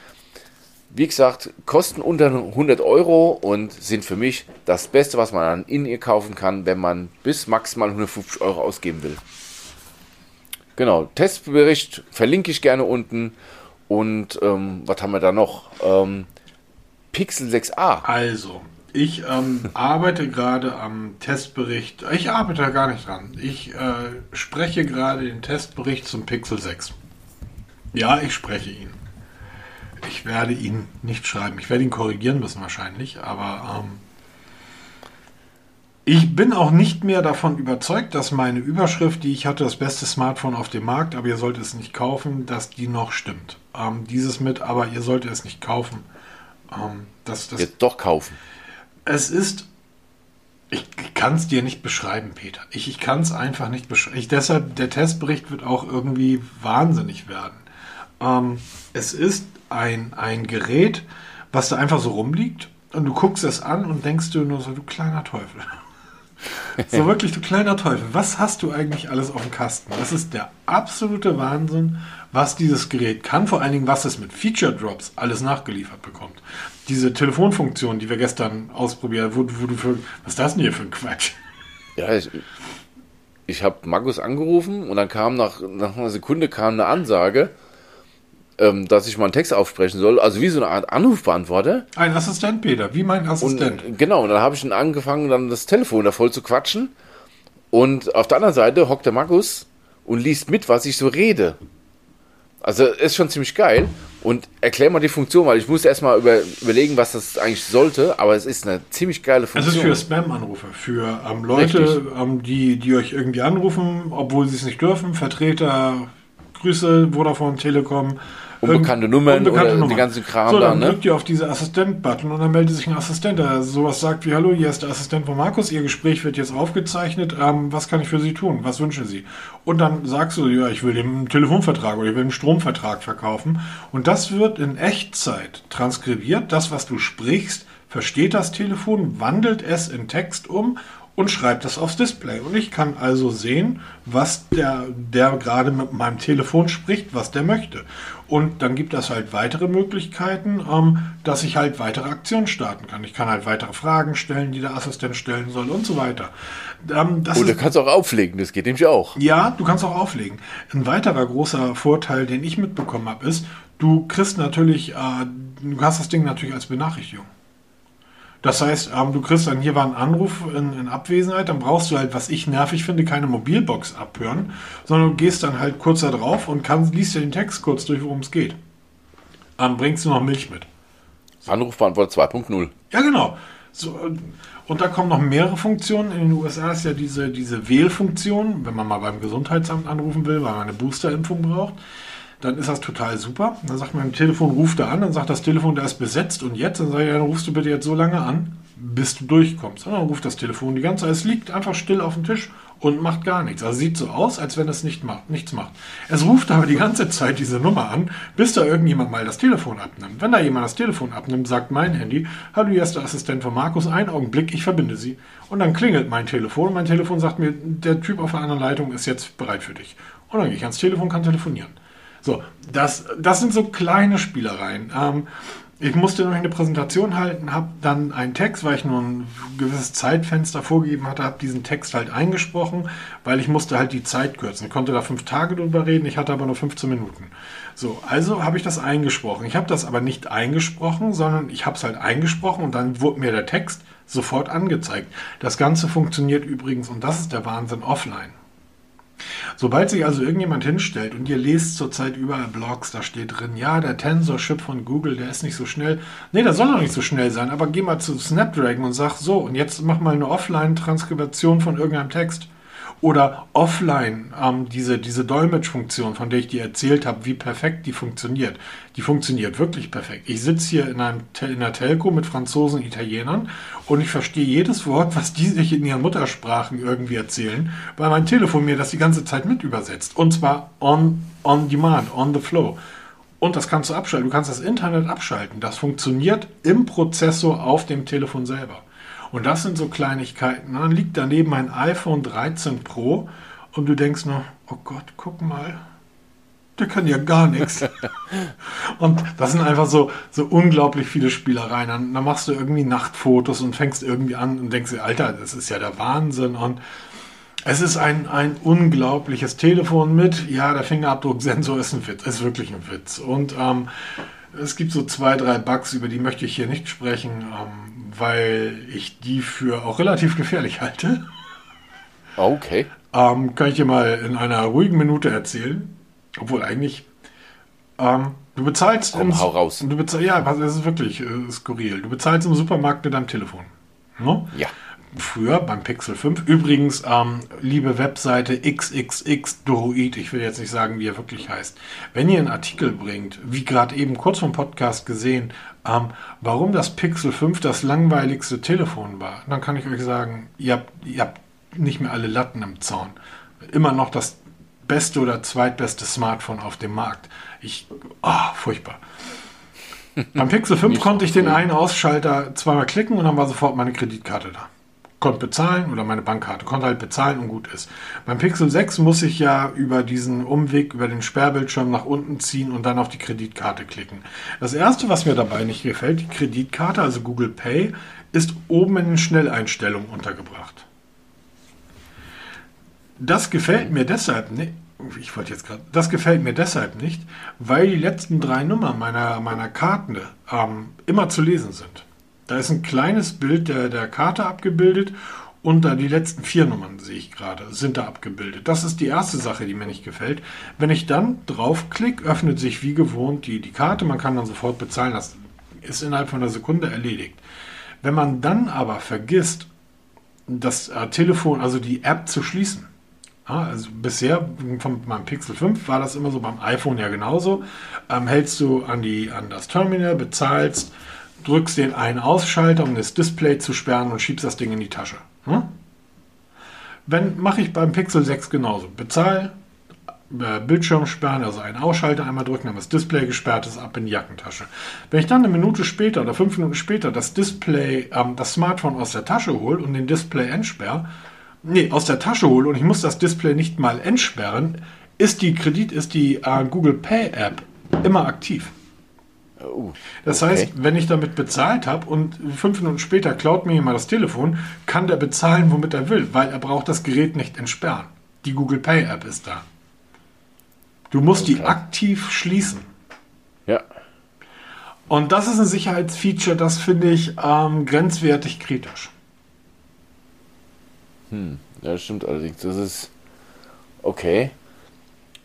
Wie gesagt, kosten unter 100 Euro und sind für mich das Beste, was man an in ihr kaufen kann, wenn man bis maximal 150 Euro ausgeben will. Genau, Testbericht verlinke ich gerne unten. Und ähm, was haben wir da noch? Ähm, Pixel 6a. Also, ich ähm, [LAUGHS] arbeite gerade am Testbericht. Ich arbeite da gar nicht dran. Ich äh, spreche gerade den Testbericht zum Pixel 6. Ja, ich spreche ihn. Ich werde ihn nicht schreiben. Ich werde ihn korrigieren müssen wahrscheinlich, aber ähm, ich bin auch nicht mehr davon überzeugt, dass meine Überschrift, die ich hatte, das beste Smartphone auf dem Markt, aber ihr solltet es nicht kaufen, dass die noch stimmt. Ähm, dieses mit, aber ihr solltet es nicht kaufen. Ähm, das, das, Jetzt doch kaufen. es ist. Ich kann es dir nicht beschreiben, Peter. Ich, ich kann es einfach nicht beschreiben. Deshalb, der Testbericht wird auch irgendwie wahnsinnig werden. Ähm, es ist ein, ein Gerät, was da einfach so rumliegt und du guckst es an und denkst du nur so, du kleiner Teufel. So wirklich, du kleiner Teufel. Was hast du eigentlich alles auf dem Kasten? Das ist der absolute Wahnsinn, was dieses Gerät kann. Vor allen Dingen, was es mit Feature Drops alles nachgeliefert bekommt. Diese Telefonfunktion, die wir gestern ausprobiert haben, wo, wo du für, was ist das denn hier für ein Quatsch? Ja, ich, ich habe Markus angerufen und dann kam nach, nach einer Sekunde kam eine Ansage, ähm, dass ich mal einen Text aufsprechen soll. Also wie so eine Art Anrufbeantworter. Ein Assistent, Peter, wie mein Und Assistent. äh, genau, und dann habe ich ihn angefangen, dann das Telefon da voll zu quatschen. Und auf der anderen Seite hockt der Markus und liest mit, was ich so rede. Also ist schon ziemlich geil. Und erklär mal die Funktion, weil ich musste erstmal über, überlegen, was das eigentlich sollte, aber es ist eine ziemlich geile Es Funktion. ist für Spam-Anrufe, für ähm, Leute, ähm, die, die euch irgendwie anrufen, obwohl sie es nicht dürfen. Vertreter, Grüße, Vodafone, Telekom. Unbekannte Nummern oder die ganzen Kram so, da, dann ne? drückt ihr auf diese Assistent-Button und dann meldet sich ein Assistent, der sowas sagt wie, hallo, hier ist der Assistent von Markus, Ihr Gespräch wird jetzt aufgezeichnet, ähm, was kann ich für Sie tun, was wünschen Sie? Und dann sagst du, ja, ich will einen Telefonvertrag oder ich will einen Stromvertrag verkaufen und das wird in Echtzeit transkribiert, das, was du sprichst, versteht das Telefon, wandelt es in Text um und schreibt das aufs Display. Und ich kann also sehen, was der, der gerade mit meinem Telefon spricht, was der möchte. Und dann gibt es halt weitere Möglichkeiten, ähm, dass ich halt weitere Aktionen starten kann. Ich kann halt weitere Fragen stellen, die der Assistent stellen soll und so weiter. Ähm, das Und du ist, kannst auch auflegen, das geht nämlich auch. ja, du kannst auch auflegen. Ein weiterer großer Vorteil, den ich mitbekommen habe, ist, du kriegst natürlich, äh, du hast das Ding natürlich als Benachrichtigung. Das heißt, ähm, du kriegst dann hier war ein Anruf in, in Abwesenheit, dann brauchst du halt, was ich nervig finde, keine Mobilbox abhören, sondern du gehst dann halt kurz da drauf und kannst, liest dir den Text kurz durch, worum es geht. Dann bringst du noch Milch mit. Anrufbeantworter 2.0. Ja, genau. So, und da kommen noch mehrere Funktionen. In den USA ist ja diese, diese Wählfunktion, wenn man mal beim Gesundheitsamt anrufen will, weil man eine Boosterimpfung braucht, dann ist das total super. Dann sagt man im Telefon, ruft da an, dann sagt das Telefon, da ist besetzt und jetzt, dann sage ich, dann rufst du bitte jetzt so lange an, bis du durchkommst. Und dann ruft das Telefon die ganze Zeit, es liegt einfach still auf dem Tisch und macht gar nichts. Also sieht so aus, als wenn es nicht macht, nichts macht. Es ruft aber die ganze Zeit diese Nummer an, bis da irgendjemand mal das Telefon abnimmt. Wenn da jemand das Telefon abnimmt, sagt mein Handy, hallo, hier ist der Assistent von Markus, einen Augenblick, ich verbinde Sie. Und dann klingelt mein Telefon und mein Telefon sagt mir, der Typ auf der anderen Leitung ist jetzt bereit für dich. Und dann gehe ich ans Telefon, kann telefonieren. So, das, das sind so kleine Spielereien. Ähm, ich musste noch eine Präsentation halten, habe dann einen Text, weil ich nur ein gewisses Zeitfenster vorgegeben hatte, habe diesen Text halt eingesprochen, weil ich musste halt die Zeit kürzen. Ich konnte da fünf Tage drüber reden, ich hatte aber nur 15 Minuten. So, also habe ich das eingesprochen. Ich habe das aber nicht eingesprochen, sondern ich habe es halt eingesprochen und dann wurde mir der Text sofort angezeigt. Das Ganze funktioniert übrigens, und das ist der Wahnsinn, offline. Sobald sich also irgendjemand hinstellt und ihr lest zurzeit überall Blogs, da steht drin, ja, der Tensor-Chip von Google, der ist nicht so schnell. Nee, der soll auch nicht so schnell sein, aber geh mal zu Snapdragon und sag so, und jetzt mach mal eine Offline-Transkription von irgendeinem Text. Oder offline, ähm, diese, diese Dolmetschfunktion, von der ich dir erzählt habe, wie perfekt die funktioniert. Die funktioniert wirklich perfekt. Ich sitze hier in, einem, in einer Telco mit Franzosen Italienern und ich verstehe jedes Wort, was die sich in ihren Muttersprachen irgendwie erzählen, weil mein Telefon mir das die ganze Zeit mit übersetzt. Und zwar on, on demand, on the flow. Und das kannst du abschalten. Du kannst das Internet abschalten. Das funktioniert im Prozessor auf dem Telefon selber. Und das sind so Kleinigkeiten. Dann liegt daneben ein iPhone 13 Pro und du denkst nur, oh Gott, guck mal, der kann ja gar nichts. [LAUGHS] und das sind einfach so, so unglaublich viele Spielereien. Dann, dann, machst du irgendwie Nachtfotos und fängst irgendwie an und denkst dir, Alter, das ist ja der Wahnsinn. Und es ist ein, ein unglaubliches Telefon mit, ja, der Fingerabdrucksensor ist ein Witz, ist wirklich ein Witz. Und ähm, es gibt so zwei, drei Bugs, über die möchte ich hier nicht sprechen. Ähm, weil ich die für auch relativ gefährlich halte. Okay. Ähm, kann ich dir mal in einer ruhigen Minute erzählen. Obwohl eigentlich, ähm, du bezahlst. Komm, im, hau raus. Du bezahlst, ja, das ist wirklich äh, skurril. Du bezahlst im Supermarkt mit deinem Telefon. No? Ja früher beim Pixel 5. Übrigens, ähm, liebe Webseite XXX Droid, ich will jetzt nicht sagen, wie er wirklich heißt. Wenn ihr einen Artikel bringt, wie gerade eben kurz vom Podcast gesehen, ähm, warum das Pixel 5 das langweiligste Telefon war, dann kann ich euch sagen, ihr habt, ihr habt nicht mehr alle Latten im Zaun. Immer noch das beste oder zweitbeste Smartphone auf dem Markt. Ich, oh, furchtbar. Beim Pixel 5 konnte ich den einen Ausschalter zweimal klicken und dann war sofort meine Kreditkarte da konnte bezahlen oder meine Bankkarte konnte halt bezahlen und gut ist. Beim Pixel 6 muss ich ja über diesen Umweg, über den Sperrbildschirm nach unten ziehen und dann auf die Kreditkarte klicken. Das erste, was mir dabei nicht gefällt, die Kreditkarte, also Google Pay, ist oben in den Schnelleinstellungen untergebracht. Das gefällt mir deshalb nicht. Ich wollte jetzt gerade. Das gefällt mir deshalb nicht, weil die letzten drei Nummern meiner, meiner Karten ähm, immer zu lesen sind. Da ist ein kleines Bild der, der Karte abgebildet und da die letzten vier Nummern sehe ich gerade, sind da abgebildet. Das ist die erste Sache, die mir nicht gefällt. Wenn ich dann draufklicke, öffnet sich wie gewohnt die, die Karte. Man kann dann sofort bezahlen. Das ist innerhalb von einer Sekunde erledigt. Wenn man dann aber vergisst, das äh, Telefon, also die App zu schließen, ja, also bisher von meinem Pixel 5 war das immer so, beim iPhone ja genauso, ähm, hältst du an, die, an das Terminal, bezahlst, drückst den einen Ausschalter, um das Display zu sperren und schiebst das Ding in die Tasche. Hm? Wenn mache ich beim Pixel 6 genauso. Bezahl, äh, Bildschirm sperren, also einen Ausschalter einmal drücken, dann das Display gesperrt ist, ab in die Jackentasche. Wenn ich dann eine Minute später oder fünf Minuten später das Display, ähm, das Smartphone aus der Tasche hole und den Display entsperre, nee, aus der Tasche hole und ich muss das Display nicht mal entsperren, ist die Kredit, ist die äh, Google Pay App immer aktiv. Oh, das okay. heißt, wenn ich damit bezahlt habe und fünf Minuten später klaut mir jemand das Telefon, kann der bezahlen, womit er will, weil er braucht das Gerät nicht entsperren. Die Google Pay App ist da. Du musst okay. die aktiv schließen. Ja. Und das ist ein Sicherheitsfeature, das finde ich ähm, grenzwertig kritisch. Hm, ja, das stimmt allerdings. Das ist okay.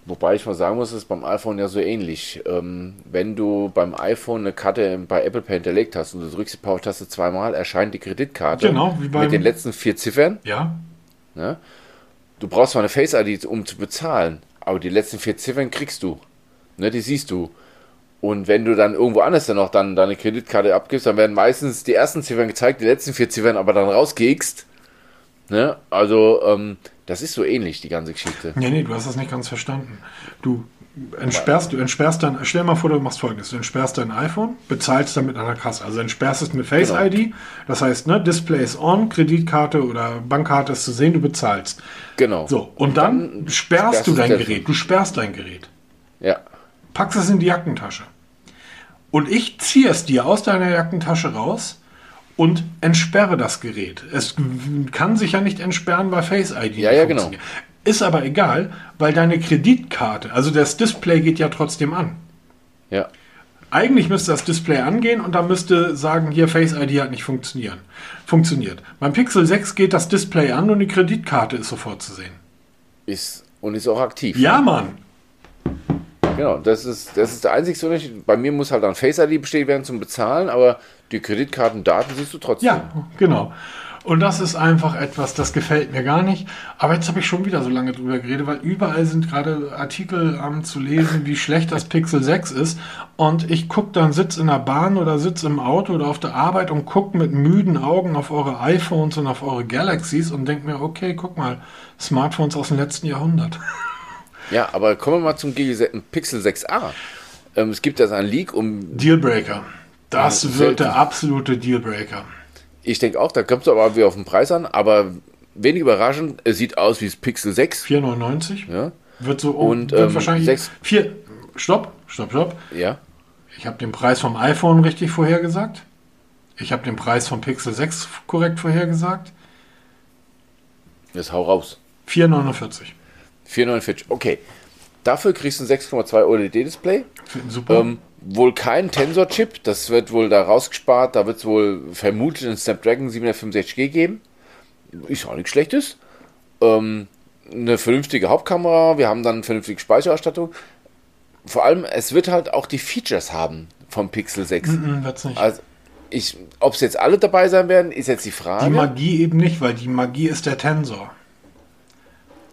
Wobei ich mal sagen muss, das ist beim iPhone ja so ähnlich. Ähm, wenn du beim iPhone eine Karte bei Apple Pay hinterlegt hast und du drückst die Power-Taste zweimal, erscheint die Kreditkarte genau, beim, mit den letzten vier Ziffern. Ja. Ne? Du brauchst mal eine Face-ID, um zu bezahlen, aber die letzten vier Ziffern kriegst du. Ne, die siehst du. Und wenn du dann irgendwo anders dann noch dann deine Kreditkarte abgibst, dann werden meistens die ersten Ziffern gezeigt, die letzten vier Ziffern aber dann rausgehst. Ne? Also, ähm, das ist so ähnlich, die ganze Geschichte. Nee, nee, du hast das nicht ganz verstanden. Du entsperrst, du entsperrst dann, stell dir mal vor, du machst folgendes: Du entsperrst dein iPhone, bezahlst dann mit einer Kasse. Also entsperrst es mit Face genau. ID. Das heißt, ne, Display ist on, Kreditkarte oder Bankkarte ist zu sehen, du bezahlst. Genau. So, und, und dann, dann, sperrst, du dein Gerät. Du sperrst dein Gerät. Ja. packst es in die Jackentasche. Und ich ziehe es dir aus deiner Jackentasche raus und entsperre das Gerät. Es kann sich ja nicht entsperren, weil Face ID Ja, ja, genau. Ist aber egal, weil deine Kreditkarte, also das Display geht ja trotzdem an. Ja. Eigentlich müsste das Display angehen und dann müsste sagen, hier Face ID hat nicht funktionieren. Funktioniert. Beim Pixel 6 geht das Display an und die Kreditkarte ist sofort zu sehen. Ist, und ist auch aktiv. Ja, Mann. Genau, das ist, das ist der einzige Unterschied. Bei mir muss halt dann Face ID bestätigt werden zum Bezahlen, aber die Kreditkartendaten siehst du trotzdem. Ja, genau. Und das ist einfach etwas, das gefällt mir gar nicht. Aber jetzt habe ich schon wieder so lange drüber geredet, weil überall sind gerade Artikel ähm, zu lesen, wie schlecht das Pixel 6 ist. Und ich gucke dann, sitz in der Bahn oder sitz im Auto oder auf der Arbeit und gucke mit müden Augen auf eure iPhones und auf eure Galaxies und denke mir, okay, guck mal, Smartphones aus dem letzten Jahrhundert. Ja, aber kommen wir mal zum Pixel 6a. Ähm, es gibt ja einen Leak um. Dealbreaker. Das ja, wird der absolute Dealbreaker. Ich denke auch, da kommt es aber wieder auf den Preis an, aber wenig überraschend, es sieht aus wie das Pixel 6. 4,99. Ja. Wird so und wird ähm, wahrscheinlich 6. 4. Stopp, stopp, stopp. Ja. Ich habe den Preis vom iPhone richtig vorhergesagt. Ich habe den Preis vom Pixel 6 korrekt vorhergesagt. Jetzt hau raus. 4,49. 4,49, okay. Dafür kriegst du ein 6,2 OLED-Display. Super. Ähm, wohl kein Tensor-Chip, das wird wohl da rausgespart. Da wird es wohl vermutlich einen Snapdragon 765G geben. Ist auch nichts Schlechtes. Ähm, eine vernünftige Hauptkamera, wir haben dann eine vernünftige Speicherausstattung. Vor allem, es wird halt auch die Features haben vom Pixel 6. Mm wird's nicht. Also, ich, ob es jetzt alle dabei sein werden, ist jetzt die Frage. Die Magie eben nicht, weil die Magie ist der Tensor.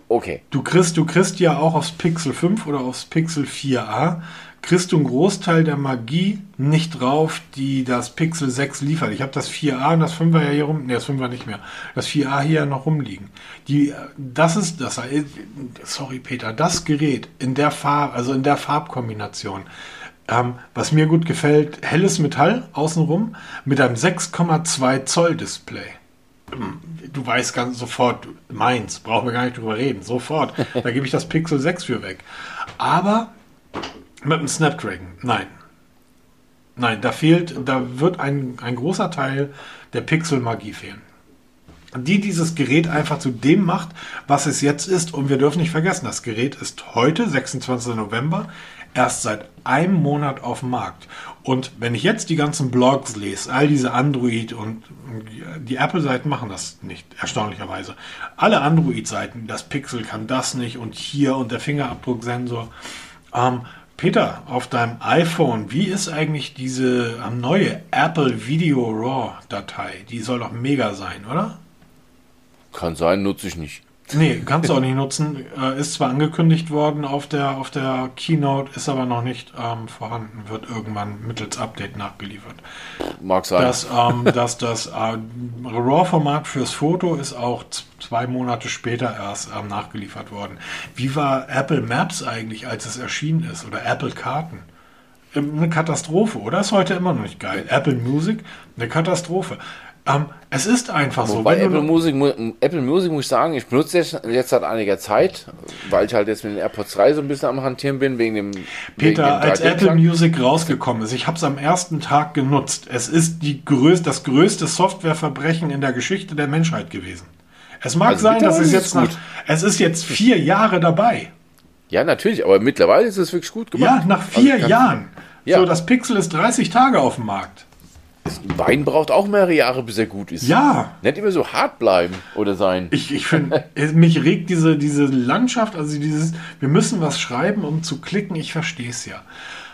Okay. Du kriegst, du kriegst ja auch aufs Pixel 5 oder aufs Pixel 4a, kriegst du einen Großteil der Magie nicht drauf, die das Pixel 6 liefert. Ich habe das 4a und das 5er ja hier rum, ne, das 5er nicht mehr, das 4a hier ja noch rumliegen. Die, das ist, das, sorry Peter, das Gerät in der Farbe, also in der Farbkombination, ähm, was mir gut gefällt, helles Metall außenrum mit einem 6,2 Zoll Display du weißt ganz sofort, meins, brauchen wir gar nicht drüber reden, sofort. Da gebe ich das Pixel 6 für weg. Aber mit dem Snapdragon, nein. Nein, da fehlt, da wird ein, ein großer Teil der Pixel-Magie fehlen. Die dieses Gerät einfach zu dem macht, was es jetzt ist. Und wir dürfen nicht vergessen, das Gerät ist heute, 26. November, erst seit einem Monat auf dem Markt. Und wenn ich jetzt die ganzen Blogs lese, all diese Android und die Apple-Seiten machen das nicht, erstaunlicherweise. Alle Android-Seiten, das Pixel kann das nicht und hier und der Fingerabdrucksensor. Ähm, Peter, auf deinem iPhone, wie ist eigentlich diese ähm, neue Apple Video RAW Datei? Die soll doch mega sein, oder? Kann sein, nutze ich nicht. Nee, kannst du auch nicht nutzen. Äh, ist zwar angekündigt worden auf der, auf der Keynote, ist aber noch nicht ähm, vorhanden, wird irgendwann mittels Update nachgeliefert. Mag sein. Das, ähm, [LAUGHS] dass das äh, RAW-Format fürs Foto ist auch zwei Monate später erst ähm, nachgeliefert worden. Wie war Apple Maps eigentlich, als es erschienen ist? Oder Apple Karten? Eine Katastrophe, oder? Ist heute immer noch nicht geil. Apple Music, eine Katastrophe. Ähm, es ist einfach so. Bei Apple Music, Apple Music muss ich sagen, ich benutze jetzt, jetzt seit einiger Zeit, weil ich halt jetzt mit den AirPods 3 so ein bisschen am Hantieren bin, wegen dem. Peter, wegen dem als Apple Music rausgekommen ist, ich habe es am ersten Tag genutzt. Es ist die größte, das größte Softwareverbrechen in der Geschichte der Menschheit gewesen. Es mag also sein, dass es jetzt nach, es ist jetzt vier Jahre dabei. Ja, natürlich, aber mittlerweile ist es wirklich gut gemacht. Ja, nach vier also Jahren. Ja. So, das Pixel ist 30 Tage auf dem Markt. Wein braucht auch mehrere Jahre, bis er gut ist. Ja. Nicht immer so hart bleiben oder sein. Ich, ich finde, mich regt diese, diese Landschaft, also dieses, wir müssen was schreiben, um zu klicken, ich verstehe es ja.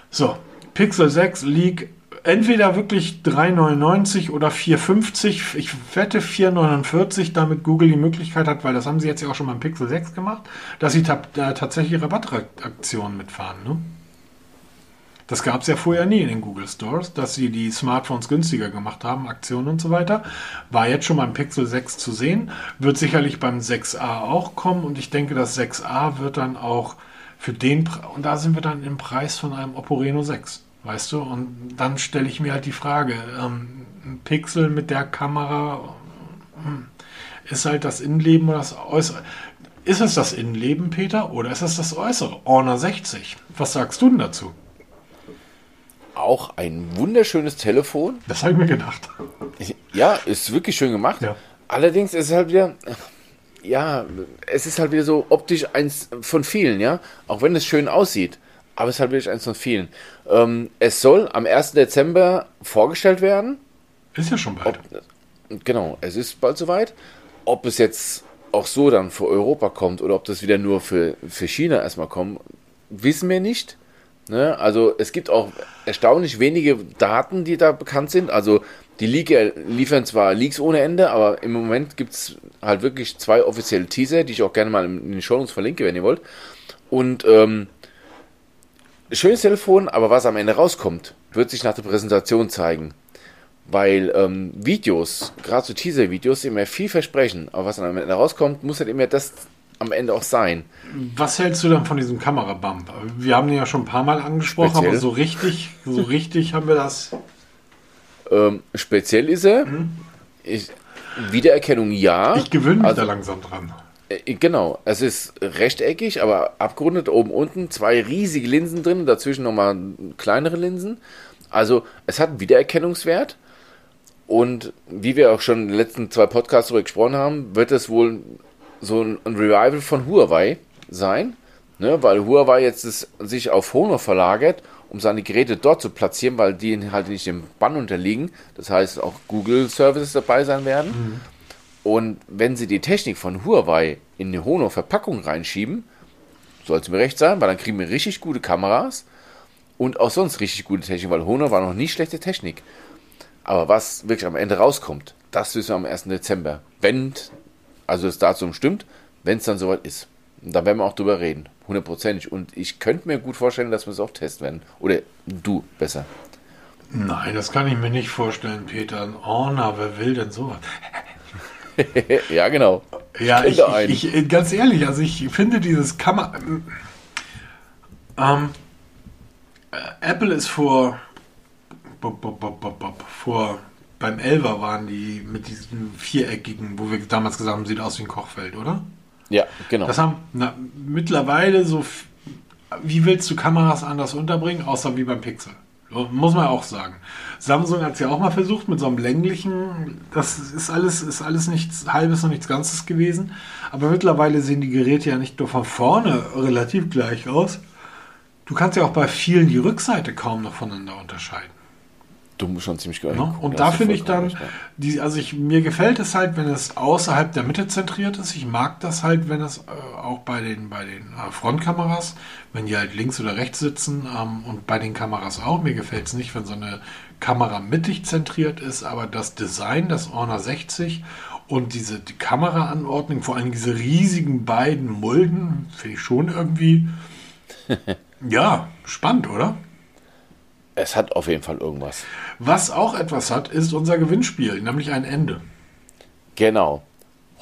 So, Pixel 6 League, entweder wirklich 3,99 oder 4,50. Ich wette 4,49, damit Google die Möglichkeit hat, weil das haben sie jetzt ja auch schon beim Pixel 6 gemacht, dass sie tatsächlich Rabattaktionen mitfahren. Ne? Das gab es ja vorher nie in den Google Stores, dass sie die Smartphones günstiger gemacht haben, Aktionen und so weiter. War jetzt schon beim Pixel 6 zu sehen, wird sicherlich beim 6a auch kommen und ich denke, das 6a wird dann auch für den, und da sind wir dann im Preis von einem Oppo Reno 6, weißt du? Und dann stelle ich mir halt die Frage, ähm, ein Pixel mit der Kamera hm, ist halt das Innenleben oder das Äußere Ist es das Innenleben, Peter, oder ist es das Äußere? Honor 60. Was sagst du denn dazu? Auch ein wunderschönes Telefon. Das habe ich mir gedacht. Ja, ist wirklich schön gemacht. Ja. Allerdings ist es halt wieder, ja, es ist halt wieder so optisch eins von vielen, ja. Auch wenn es schön aussieht. Aber es ist halt wirklich eins von vielen. Ähm, es soll am 1. Dezember vorgestellt werden. Ist ja schon bald. Genau, es ist bald soweit. Ob es jetzt auch so dann für Europa kommt oder ob das wieder nur für, für China erstmal kommt, wissen wir nicht. Ne? Also es gibt auch erstaunlich wenige Daten, die da bekannt sind. Also die Leaker liefern zwar Leaks ohne Ende, aber im Moment gibt es halt wirklich zwei offizielle Teaser, die ich auch gerne mal in den Show verlinke, wenn ihr wollt. Und ähm, schönes Telefon, aber was am Ende rauskommt, wird sich nach der Präsentation zeigen. Weil ähm, Videos, gerade so Teaser-Videos, immer viel versprechen. Aber was dann am Ende rauskommt, muss halt immer das am Ende auch sein. Was hältst du dann von diesem Kamerabump? Wir haben den ja schon ein paar Mal angesprochen, Speziell? aber so richtig, so richtig haben wir das. Ähm, speziell ist er. Ich, Wiedererkennung ja. Ich gewöhne mich Also- da langsam dran. Äh, Genau, es ist rechteckig, aber abgerundet oben unten, zwei riesige Linsen drin, dazwischen nochmal kleinere Linsen. Also es hat einen Wiedererkennungswert und wie wir auch schon in den letzten zwei Podcasts darüber gesprochen haben, wird es wohl so ein ein Revival von Huawei sein, ne? weil Huawei jetzt es, sich auf Honor verlagert, um seine Geräte dort zu platzieren, weil die halt nicht dem Bann unterliegen. Das heißt, auch Google-Services dabei sein werden. Und wenn sie die Technik von Huawei in eine Honor-Verpackung reinschieben, soll es mir recht sein, weil dann kriegen wir richtig gute Kameras und auch sonst richtig gute Technik, weil Honor war noch nie schlechte Technik. Aber was wirklich am Ende rauskommt, das wissen wir am 1. Dezember. Wenn, also das Datum stimmt, wenn es dann soweit ist. Und da werden wir auch drüber reden, hundertprozentig. Und ich könnte mir gut vorstellen, dass wir es auch testen werden. Oder du besser. Nein, das kann ich mir nicht vorstellen, Peter. Ein Honor, wer will denn sowas? [LAUGHS] ja, genau. Ja, ich, ich, ich, ganz ehrlich, also ich finde dieses Kamera. Ähm, äh, Apple ist vor. Vor. Beim Elver waren die mit diesen viereckigen, wo wir damals gesagt haben, sieht aus wie ein Kochfeld, oder? Ja, genau. Das haben na, mittlerweile so. Wie willst du Kameras anders unterbringen, außer wie beim Pixel? Muss man auch sagen. Samsung hat es ja auch mal versucht mit so einem länglichen. Das ist alles, ist alles nichts Halbes und nichts Ganzes gewesen. Aber mittlerweile sehen die Geräte ja nicht nur von vorne relativ gleich aus. Du kannst ja auch bei vielen die Rückseite kaum noch voneinander unterscheiden. Du musst schon ziemlich geil. Ne? gucken, Und da finde ich dann, recht, ja. die, also ich, mir gefällt es halt, wenn es außerhalb der Mitte zentriert ist. Ich mag das halt, wenn es äh, auch bei den, bei den äh, Frontkameras, wenn die halt links oder rechts sitzen ähm, und bei den Kameras auch. Mir gefällt es nicht, wenn so eine Kamera mittig zentriert ist, aber das Design, das Honor 60 und diese die Kameraanordnung, vor allem diese riesigen beiden Mulden, finde ich schon irgendwie, [LAUGHS] ja, spannend, oder? Es hat auf jeden Fall irgendwas. Was auch etwas hat, ist unser Gewinnspiel, nämlich ein Ende. Genau.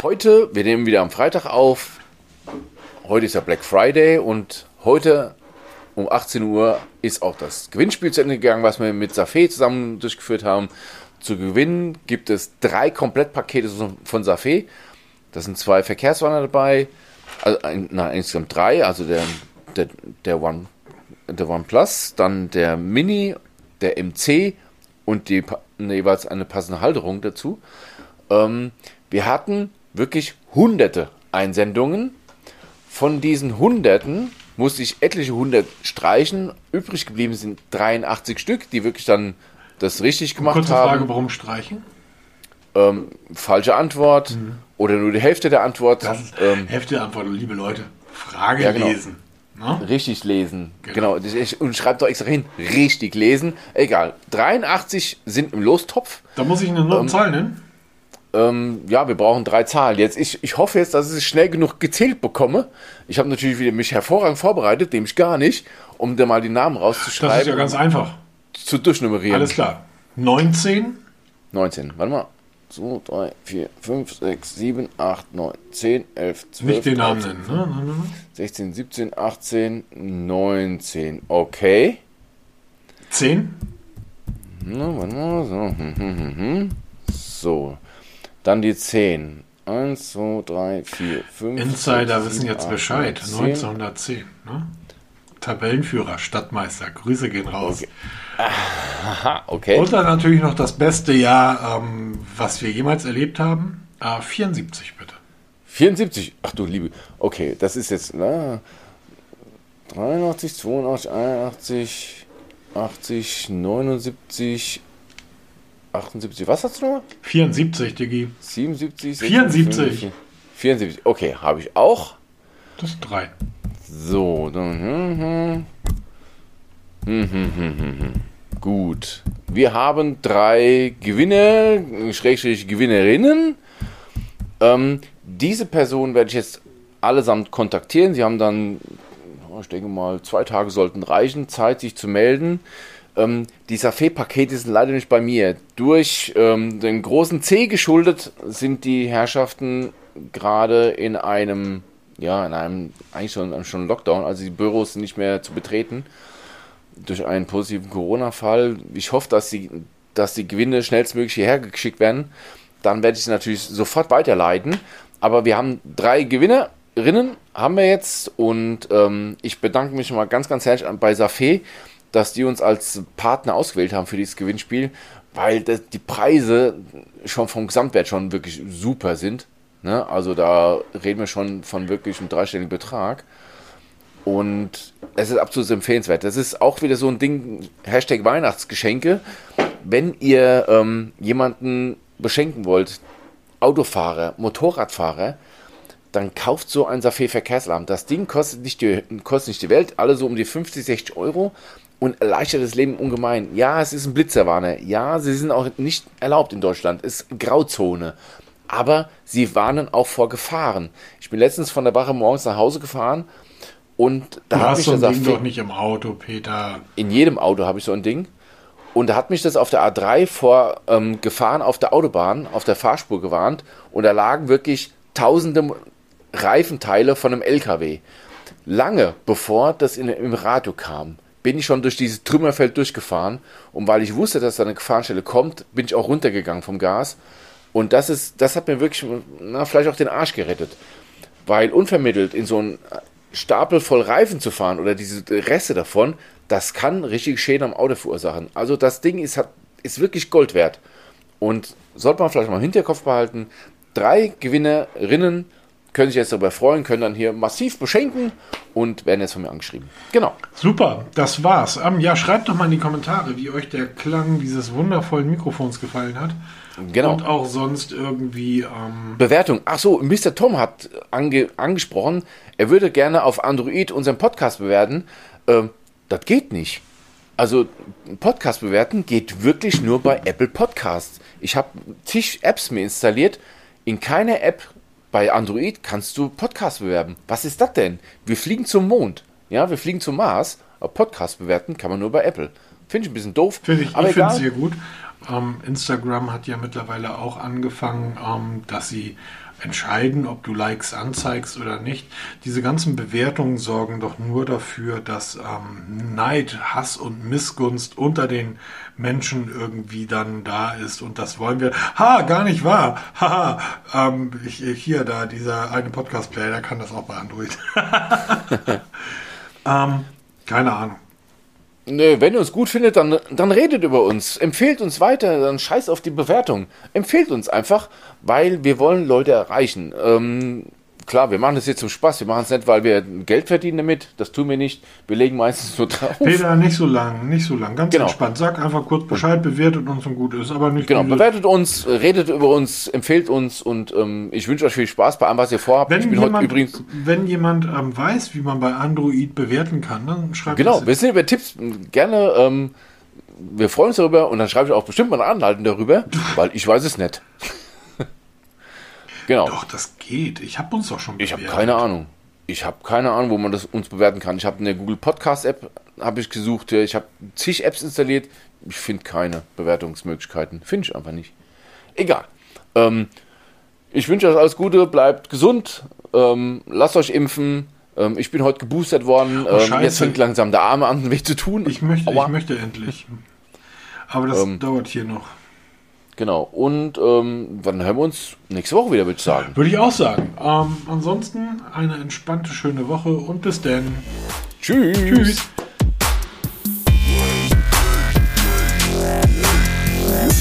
Heute, wir nehmen wieder am Freitag auf. Heute ist ja Black Friday und heute um 18 Uhr ist auch das Gewinnspiel zu Ende gegangen, was wir mit Safé zusammen durchgeführt haben. Zu gewinnen gibt es drei Komplettpakete von Safé. Da sind zwei Verkehrswarner dabei, also ein, na, insgesamt drei, also der, der, der One der OnePlus, dann der Mini, der MC und die, jeweils eine passende Halterung dazu. Ähm, wir hatten wirklich hunderte Einsendungen. Von diesen hunderten musste ich etliche hundert streichen. Übrig geblieben sind 83 Stück, die wirklich dann das richtig gemacht Kurze haben. Frage, warum streichen? Ähm, falsche Antwort oder nur die Hälfte der Antwort. Das ist ähm, Hälfte der Antwort, liebe Leute. Frage Ja, genau. lesen. Ne? Richtig lesen. Genau. Genau. Und schreibt doch extra hin. Richtig lesen. Egal. 83 sind im Lostopf. Da muss ich eine Ähm, neue Zahl nennen. Ähm, ja, wir brauchen drei Zahlen. Jetzt, ich, ich hoffe jetzt, dass ich es schnell genug gezählt bekomme. Ich habe natürlich wieder mich hervorragend vorbereitet, nämlich gar nicht, um da mal die Namen Das ist rauszuschreiben ja ganz einfach. zu durchnummerieren. Alles klar. 19, 19. Warte mal. 2, 3, 4, 5, 6, 7, 8, 9, 10, 11, 12, nicht den Namen 13, nennen. Ne? Ne, ne, ne. 16, 17, 18, 19. Okay. 10, Na, warte mal, so. hm, hm, hm, hm. so. Dann die 10. 1, 2, 3, 4, 5. Insider 6, wissen 7, jetzt 8, Bescheid. 10. 1910. Ne? Tabellenführer, Stadtmeister. Grüße gehen raus. Okay. Aha, okay. Und dann natürlich noch das beste Jahr, ähm, was wir jemals erlebt haben. Äh, 74 bitte. 74? Ach du Liebe. Okay, das ist jetzt na, 83, 82, 81, 80, 79, 78. Was hast du noch? 74, Diggi. 77, 74. 74. Okay, habe ich auch. Das ist drei. So, dann. Hm, hm. Hm, hm, hm. Gut. Wir haben drei Gewinner, Schrägstrich Gewinnerinnen. Ähm, diese Personen werde ich jetzt allesamt kontaktieren. Sie haben dann, ich denke mal, zwei Tage sollten reichen, Zeit, sich zu melden. Ähm, die Safé-Pakete sind leider nicht bei mir. Durch ähm, den großen C geschuldet sind die Herrschaften gerade in einem, ja, in einem, eigentlich schon, schon Lockdown, also die Büros sind nicht mehr zu betreten durch einen positiven Corona-Fall. Ich hoffe, dass die, dass die Gewinne schnellstmöglich hierher geschickt werden. Dann werde ich sie natürlich sofort weiterleiten. Aber wir haben drei Gewinnerinnen, haben wir jetzt. Und ähm, ich bedanke mich mal ganz, ganz herzlich bei Safé, dass die uns als Partner ausgewählt haben für dieses Gewinnspiel, weil das, die Preise schon vom Gesamtwert schon wirklich super sind. Ne? Also da reden wir schon von wirklich einem dreistelligen Betrag. Und es ist absolut empfehlenswert. Das ist auch wieder so ein Ding, Hashtag Weihnachtsgeschenke. Wenn ihr ähm, jemanden beschenken wollt, Autofahrer, Motorradfahrer, dann kauft so ein Safé Verkehrsalarm. Das Ding kostet nicht, die, kostet nicht die Welt, alle so um die 50, 60 Euro und erleichtert das Leben ungemein. Ja, es ist ein Blitzerwarner. Ja, sie sind auch nicht erlaubt in Deutschland. Es ist Grauzone. Aber sie warnen auch vor Gefahren. Ich bin letztens von der Wache morgens nach Hause gefahren und da habe ich so ein Ding doch nicht im Auto, Peter. In jedem Auto habe ich so ein Ding. Und da hat mich das auf der A3 vor ähm, Gefahren auf der Autobahn, auf der Fahrspur gewarnt. Und da lagen wirklich tausende Reifenteile von einem LKW. Lange bevor das in, im Radio kam, bin ich schon durch dieses Trümmerfeld durchgefahren. Und weil ich wusste, dass da eine Gefahrenstelle kommt, bin ich auch runtergegangen vom Gas. Und das ist, das hat mir wirklich, na, vielleicht auch den Arsch gerettet. Weil unvermittelt in so ein Stapel voll Reifen zu fahren oder diese Reste davon, das kann richtig Schäden am Auto verursachen. Also das Ding ist, hat, ist wirklich Gold wert. Und sollte man vielleicht mal im Hinterkopf behalten, drei Gewinnerinnen können sich jetzt darüber freuen, können dann hier massiv beschenken und werden jetzt von mir angeschrieben. Genau. Super, das war's. Ähm, ja, schreibt doch mal in die Kommentare, wie euch der Klang dieses wundervollen Mikrofons gefallen hat. Genau. Und auch sonst irgendwie. Ähm Bewertung. Ach so, Mr. Tom hat ange angesprochen, er würde gerne auf Android unseren Podcast bewerten. Ähm, das geht nicht. Also Podcast bewerten geht wirklich nur bei Apple Podcasts. Ich habe zig Apps mir installiert. In keiner App bei Android kannst du Podcast bewerben. Was ist das denn? Wir fliegen zum Mond. Ja, wir fliegen zum Mars. Aber Podcast bewerten kann man nur bei Apple. Finde ich ein bisschen doof. Finde ich, ich finde es sehr gut. Ähm, Instagram hat ja mittlerweile auch angefangen, ähm, dass sie entscheiden, ob du Likes anzeigst oder nicht. Diese ganzen Bewertungen sorgen doch nur dafür, dass ähm, Neid, Hass und Missgunst unter den Menschen irgendwie dann da ist. Und das wollen wir. Ha, gar nicht wahr. [LAUGHS] Haha. ähm, ich, hier, da, dieser eine Podcast-Player, der kann das auch bei Android. [LAUGHS] ähm, keine Ahnung. Nö, wenn ihr uns gut findet, dann, dann redet über uns. Empfehlt uns weiter, dann scheiß auf die Bewertung. Empfehlt uns einfach, weil wir wollen Leute erreichen. Ähm, klar, wir machen das jetzt zum Spaß. Wir machen es nicht, weil wir Geld verdienen damit. Das tun wir nicht. Wir legen meistens nur drauf. Peter, nicht so lang, nicht so lang. Ganz genau. entspannt. Sag einfach kurz Bescheid, bewertet uns und gut ist. Aber nicht Genau, bewertet uns, redet über uns, empfehlt uns und ähm, ich wünsche euch viel Spaß bei allem, was ihr vorhabt. Wenn jemand, übrigens, wenn jemand ähm, weiß, wie man bei Android bewerten kann, dann schreibt Genau, wir sind über Tipps gerne. Ähm, wir freuen uns darüber und dann schreibe ich auch bestimmt mal eine Anleitung darüber, [LAUGHS] weil ich weiß es nicht. Genau. Doch, das geht. Ich habe uns doch schon bewertet. Ich habe keine Ahnung. Ich habe keine Ahnung, wo man das uns bewerten kann. Ich habe eine Google Podcast App habe ich gesucht. Ich habe zig Apps installiert. Ich finde keine Bewertungsmöglichkeiten. Finde ich einfach nicht. Egal. Ähm, ich wünsche euch alles Gute. Bleibt gesund. Ähm, lasst euch impfen. Ähm, ich bin heute geboostert worden. Oh, ähm, jetzt fängt langsam der Arme an, weh zu tun. Ich möchte, ich möchte endlich. Aber das ähm, dauert hier noch. Genau. Und ähm, dann hören wir uns nächste Woche wieder, würde ich sagen. Würde ich auch sagen. Ähm, ansonsten eine entspannte, schöne Woche und bis dann. Tschüss. Tschüss.